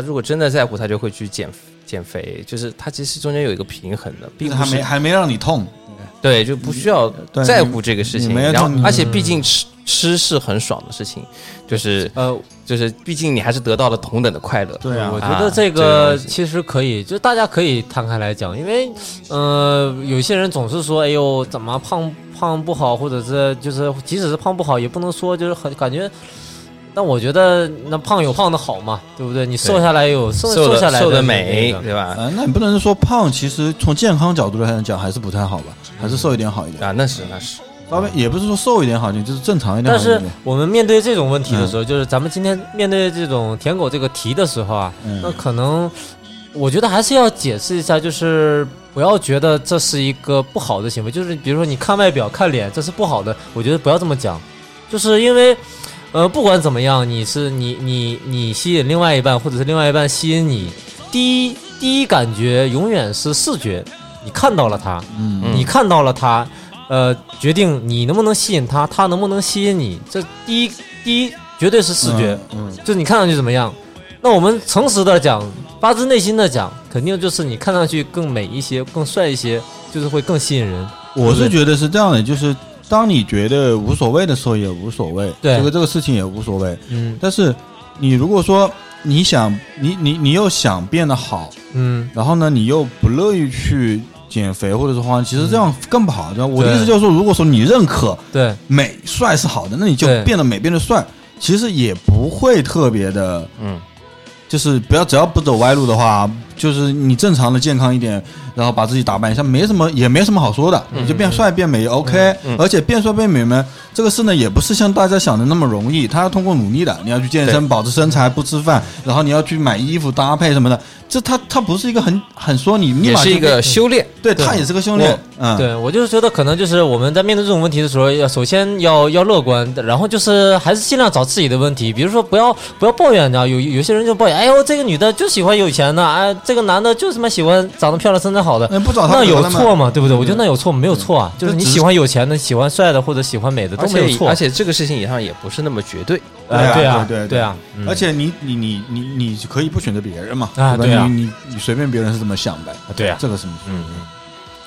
S4: 他如果真的在乎，他就会去减减肥。就是他其实中间有一个平衡的，并不是
S1: 还没还没让你痛，
S4: 对，就不需要在乎这个事情。然后，而且毕竟吃吃是很爽的事情，就是
S3: 呃，
S4: 就是，毕竟你还是得到了同等的快乐。
S1: 对啊
S3: 我觉得这
S4: 这个
S3: 其实可以，就大家可以摊开来讲，因为呃，有些人总是说，哎呦，怎么胖胖不好，或者是就是即使是胖不好，也不能说就是很感觉。但我觉得那胖有胖的好嘛，对不对？你瘦下来有瘦
S4: 瘦
S3: 下来
S4: 的瘦的美，对吧？
S1: 啊，那你不能说胖，其实从健康角度来讲还是不太好吧，还是瘦一点好一点。
S4: 啊，那是那是，
S1: 稍微也不是说瘦一点好一点，就是正常一点
S3: 但是。我们面对这种问题的时候，就是咱们今天面对这种舔狗这个题的时候啊，
S1: 嗯
S3: 那可能我觉得还是要解释一下，就是不要觉得这是一个不好的行为，就是比如说你看外表、看脸，这是不好的，我觉得不要这么讲，就是因为。呃，不管怎么样，你是你你你吸引另外一半，或者是另外一半吸引你，第一第一感觉永远是视觉，你看到了他，
S1: 嗯
S3: 你看到了他，呃，决定你能不能吸引他，他能不能吸引你，这第一第一绝对是视觉，
S1: 嗯，
S3: 就是你看上去怎么样。那我们诚实的讲，发自内心的讲，肯定就是你看上去更美一些，更帅一些，就是会更吸引人。
S1: 我是觉得是这样的，就是当你觉得无所谓的时候也无所谓，
S3: 对。
S1: 这个这个事情也无所谓。
S3: 嗯。
S1: 但是你如果说你想你你你又想变得好，
S3: 嗯，
S1: 然后呢你又不乐意去减肥或者是花，其实这样更不好。对吧？我的意思就是说，如果说你认可
S3: 对。
S1: 美帅是好的，那你就
S3: 对
S1: 变得美变得帅，其实也不会特别的，
S4: 嗯，
S1: 就是不要只要不走歪路的话，就是你正常的健康一点，然后把自己打扮一下，没什么也没什么好说的，你就变帅变美 OK，、而且变帅变美呢，这个事呢也不是像大家想的那么容易，他要通过努力的，你要去健身，保持身材，不吃饭，然后你要去买衣服搭配什么的，这他他不是一个很很说你立
S4: 也是一个修炼。
S1: 对，他也是个修炼，嗯，
S3: 对我就是觉得可能就是我们在面对这种问题的时候，要首先要要乐观，然后就是还是尽量找自己的问题，比如说不要不要抱怨，你知道有有些人就抱怨，哎呦这个女的就喜欢有钱的，哎这个男的就他妈喜欢长得漂亮身材好的，
S1: 那不找他
S3: 那有错吗？对不对？我觉得那有错吗？没有错啊，就是你喜欢有钱的，喜欢帅的或者喜欢美的都没有错，
S4: 而且这个事情以上也不是那么绝对。
S3: 哎对啊
S1: 对对
S3: 对啊，嗯
S1: 而且你你你你你可以不选择别人嘛，
S3: 啊对啊
S1: 你你你随便别人是怎么想的，
S3: 对啊
S1: 这个是
S4: 嗯嗯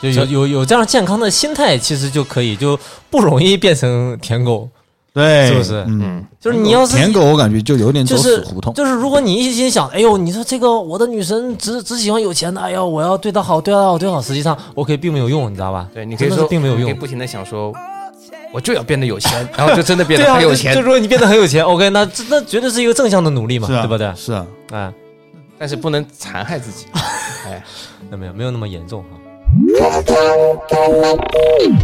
S3: 就有有有这样健康的心态，其实就可以就不容易变成舔狗。
S1: 对，
S3: 是不是
S1: 嗯，
S4: 嗯，
S3: 就是你要是
S1: 舔狗，我感觉就有点走
S3: 就是
S1: 死胡同。
S3: 就是如果你一心想，哎呦，你说这个我的女神只只喜欢有钱的，哎呦，我要对她好，对她好，对她好，实际上 OK 并没有用，你知道吧？
S4: 对，你可以说
S3: 并没有用。
S4: 你可以不停的想说，我就要变得有钱，然后就真的变得很有钱
S3: 就。如果你变得很有钱，OK，那这那绝对是一个正向的努力嘛，
S1: 啊，
S3: 对不对？
S1: 是啊，
S3: 哎，
S4: 但是不能残害自己。哎，
S3: 那没有没有那么严重哈。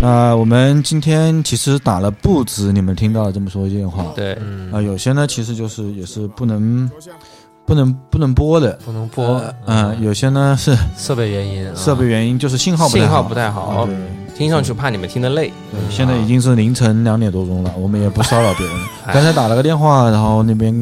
S1: 那我们今天其实打了不止你们听到的这么说一句话，
S4: 对，
S3: 嗯。
S1: 啊，有些呢其实就是也是不能不能不能播的，
S3: 不能播，
S1: 嗯，有些呢是
S3: 设备原因，啊。
S1: 设备原因，就是信号不太好。
S4: 信号不太好。
S1: 对，
S4: 听上去怕你们听得累。
S1: 对，现在已经是凌晨两点多钟了，我们也不骚扰别人。
S4: 哎。
S1: 刚才打了个电话，然后那边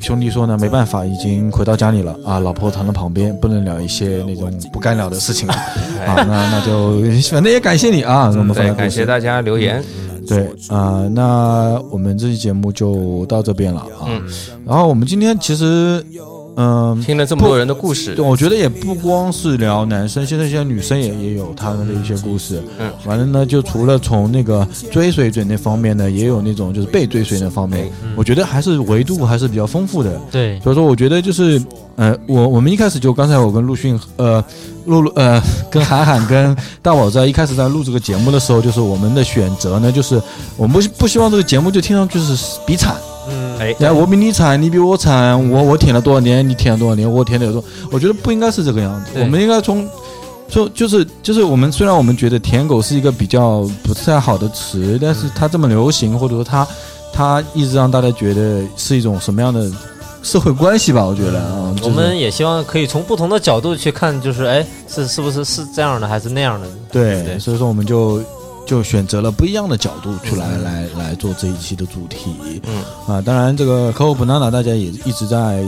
S1: 兄弟说呢，没办法，已经回到家里了啊，老婆躺在旁边，不能聊一些那种不该聊的事情了啊。那那就反正也感谢你啊，我们
S4: 对，感谢大家留言。
S1: 对啊、那我们这期节目就到这边了啊。
S4: 嗯
S1: 然后我们今天其实嗯、
S4: 听了这么多人的故事。
S1: 对，，我觉得也不光是聊男生，现在现在女生也也有他们的一些故事。
S4: 嗯，
S1: 完了呢，就除了从那个追随者那方面呢，也有那种就是被追随那方面，我觉得还是维度还是比较丰富的。
S3: 对，
S1: 所以说，我觉得就是，呃，我我们一开始就刚才我跟陆迅，呃，陆陆呃，跟韩寒跟大宝在一开始在录这个节目的时候，就是我们的选择呢，就是我们不不希望这个节目就听上去是比惨，
S3: 嗯，
S4: 哎，
S1: 哎，我比你惨，你比我惨，我我舔了多少年，你舔了多少年，我舔了多少，我觉得不应该是这个样子，我们应该从。就就是就是我们虽然我们觉得舔狗是一个比较不太好的词，但是它这么流行，或者说它它一直让大家觉得是一种什么样的社会关系吧？我觉得啊，就是
S3: 我们也希望可以从不同的角度去看，就是哎，是是不是是这样的，还是那样的？
S1: 对，
S3: 对
S1: 所以说我们就就选择了不一样的角度去来、来来做这一期的主题。
S4: 嗯
S1: 啊，当然这个 Coco Banana 大家也一直在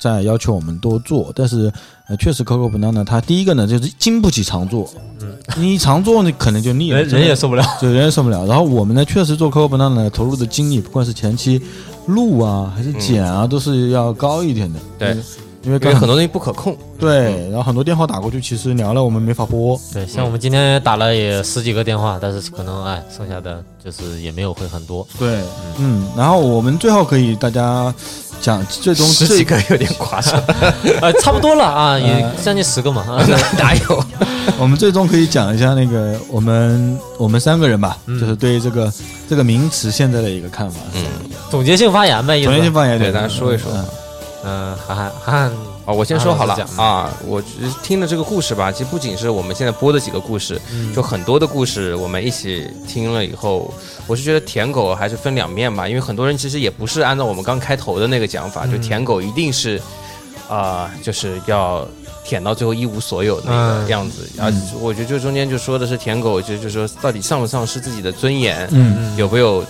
S1: 在要求我们多做，但是呃，确实 Coco Banana 它第一个呢就是经不起常做，
S3: 嗯，
S1: 你常做你可能就腻了，
S3: 人人也受不了。
S1: 对人也受不了。然后我们呢确实做 Coco Banana 呢投入的精力，不管是前期录啊还是剪啊，都是要高一点的。
S4: 对，
S1: 因为
S4: 很多东西不可控，
S1: 对，然后很多电话打过去，其实聊了我们没法播。
S3: 对，像我们今天打了也十几个电话，但是可能哎，剩下的就是也没有会很多。
S1: 对，嗯，然后我们最后可以大家讲最终
S4: 十几个有点夸张，
S3: 呃，差不多了啊，也将近十个嘛。啊
S4: 哪有？
S1: 我们最终可以讲一下那个我们我们三个人吧，
S3: 嗯
S1: 就是对这个这个名词现在的一个看法。
S4: 嗯，
S3: 总结性发言呗，总
S1: 结性。发言
S4: 对大家说一说
S1: 嗯
S3: 嗯，涵涵涵涵，
S4: 啊，我先说好了
S3: 啊
S4: 我听了这个故事吧，其实不仅是我们现在播的几个故事，
S3: 嗯
S4: 就很多的故事我们一起听了以后，我是觉得舔狗还是分两面吧，因为很多人其实也不是按照我们刚开头的那个讲法，就
S3: 嗯
S4: 舔狗一定是啊、就是要舔到最后一无所有那个
S3: 嗯
S4: 样子，啊，我觉得就中间就说的是舔狗，就就说到底丧不丧失自己的尊严，
S1: 嗯
S4: 有没有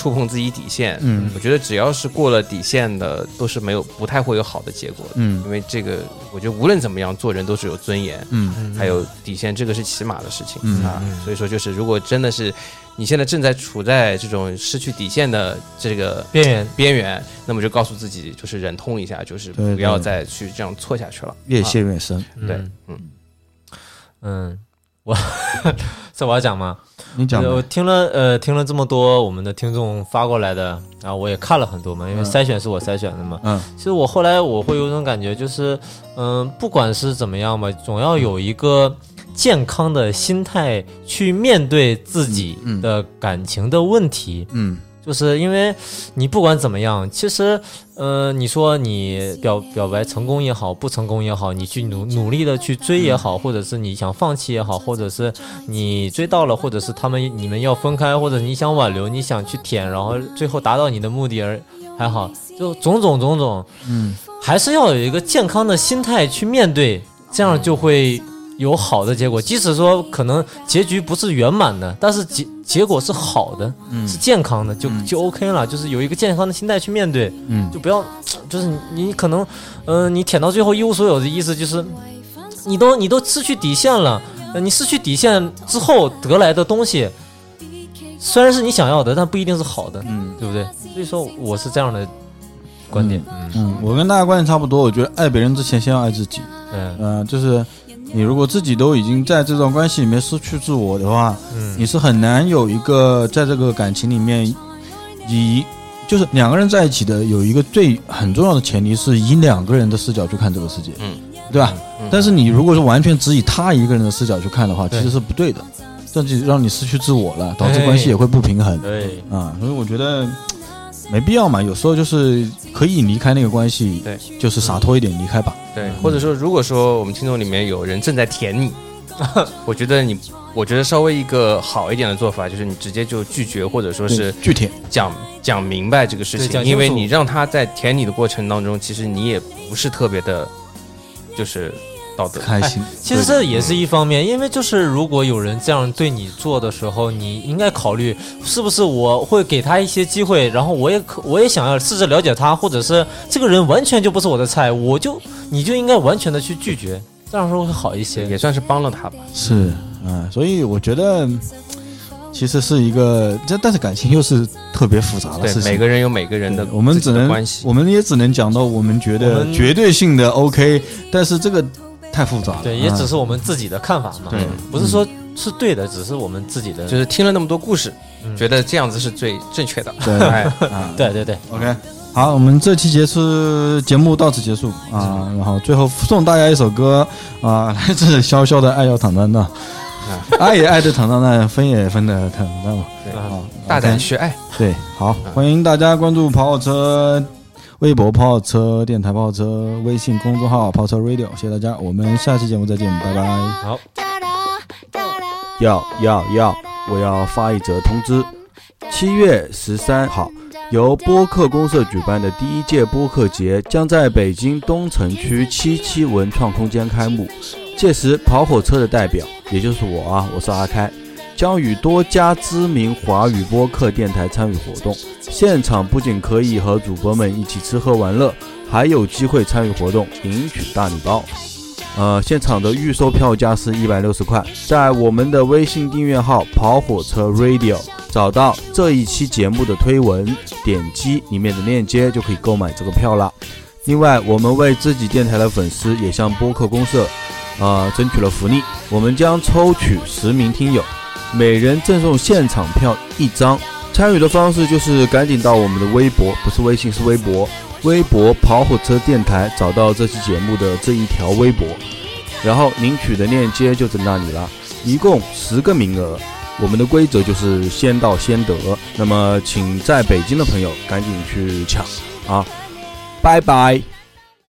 S4: 触碰自己底线？
S1: 嗯
S4: 我觉得只要是过了底线的，都是没有不太会有好的结果的。
S1: 嗯
S4: 因为这个，我觉得无论怎么样，做人都是有尊严，
S1: 嗯
S4: 还有底线，这个是起码的事情、
S1: 嗯
S4: 啊。所以说，就是如果真的是你现在正在处在这种失去底线的这个
S3: 边缘。
S4: 边缘，那么就告诉自己，就是忍痛一下，就是不要再去这样错下去了。
S1: 越陷越深。
S4: 对
S3: 嗯，
S4: 嗯
S3: 嗯，我 这我要讲吗？
S1: 你讲
S3: 我听了呃听了这么多我们的听众发过来的，然后我也看了很多嘛，因为
S1: 嗯
S3: 筛选是我筛选的嘛。
S1: 嗯
S3: 其实我后来我会有一种感觉，就是嗯、不管是怎么样吧，总要有一个健康的心态去面对自己的感情的问题。
S1: 嗯
S3: 就是因为你不管怎么样，其实，呃，你说你表表白成功也好，不成功也好，你去努努力的去追也好，或者是你想放弃也好，或者是你追到了，或者是他们你们要分开，或者你想挽留，你想去舔，然后最后达到你的目的而还好，就种种种种，
S1: 嗯。
S3: 还是要有一个健康的心态去面对，这样就会有好的结果。即使说可能结局不是圆满的，但是结结果是好的，
S1: 嗯
S3: 是健康的，就
S1: 嗯
S3: 就 OK 了。就是有一个健康的心态去面对，
S1: 嗯
S3: 就不要，就是你你可能，呃，你舔到最后一无所有的意思就是，你都你都失去底线了，呃你失去底线之后得来的东西，虽然是你想要的，但不一定是好的，
S1: 嗯
S3: 对不对？所以说我是这样的观点，嗯
S1: 嗯，我跟大家观点差不多。我觉得爱别人之前，先要爱自己。
S3: 嗯
S1: 嗯，就是你如果自己都已经在这段关系里面失去自我的话，
S3: 嗯。
S1: 你是很难有一个在这个感情里面以就是两个人在一起的有一个最很重要的前提是以两个人的视角去看这个世界，
S4: 嗯，
S1: 对吧？
S4: 嗯。
S1: 但是你如果是完全只以他一个人的视角去看的话，其实是不对的，这就让你失去自我了，导致
S3: 哎。
S1: 关系也会不平衡。
S3: 对，
S1: 啊。所以我觉得没必要嘛，有时候就是可以离开那个关系，
S4: 对，
S1: 就是洒脱一点离开吧。
S4: 对，或者说，如果说我们听众里面有人正在舔你，我觉得你，我觉得稍微一个好一点的做法就是你直接就拒绝，或者说是
S1: 拒舔，
S4: 讲讲明白这个事情，因为你让他在舔你的过程当中，其实你也不是特别的，就是道德。
S1: 开心。
S3: 其实这也是一方面，因为就是如果有人这样对你做的时候，你应该考虑是不是我会给他一些机会，然后我也可我也想要试着了解他，或者是这个人完全就不是我的菜，我就你就应该完全的去拒绝，这样说会好一些。
S4: 也算是帮了他吧。
S1: 是，啊、所以我觉得，
S9: 其实是一个这，但是感情又是特别复杂的事，情。
S4: 每个人有每个人的
S9: 我们只能
S4: 的关系，
S9: 我们也只能讲到我们觉得绝对性的 OK，但是这个太复杂了。
S3: 对，也
S9: 啊
S3: 只是我们自己的看法嘛，
S9: 对。
S3: 不是说是对的，只是我们自己的，
S4: 就是听了那么多故事，
S3: 嗯。
S4: 觉得这样子是最正确的。
S9: 对。
S4: 哎，
S9: 啊
S3: 对对对
S9: ，OK，好，我们这期结束节目到此结束啊，然后最后送大家一首歌啊，来自潇潇的《爱要坦荡荡》，爱也爱的坦荡荡，分也分的坦荡荡。
S4: 对。
S9: 啊，
S4: 大胆去爱，
S9: 对，好，欢迎大家关注跑跑车。微博跑跑车电台跑跑车，微信公众号泡车 radio，谢谢大家，我们下期节目再见，拜拜。
S3: 好。
S1: 要要要！我要发一则通知：七月十三号，由播客公社举办的第一届播客节将在北京东城区七七文创空间开幕。届时，跑火车的代表，也就是我啊，我是阿开，将与多家知名华语播客电台参与活动。现场不仅可以和主播们一起吃喝玩乐，还有机会参与活动，领取大礼包。呃，现场的预售票价是一百六十块，在我们的微信订阅号“跑火车 Radio” 找到这一期节目的推文，点击里面的链接就可以购买这个票了。另外，我们为自己电台的粉丝也向播客公社，呃，争取了福利，我们将抽取十名听友，每人赠送现场票一张。参与的方式就是赶紧到我们的微博，不是微信，是微博。微博跑火车电台找到这期节目的这一条微博，然后领取的链接就在那里了，一共十个名额。我们的规则就是先到先得，那么请在北京的朋友赶紧去抢啊！拜拜。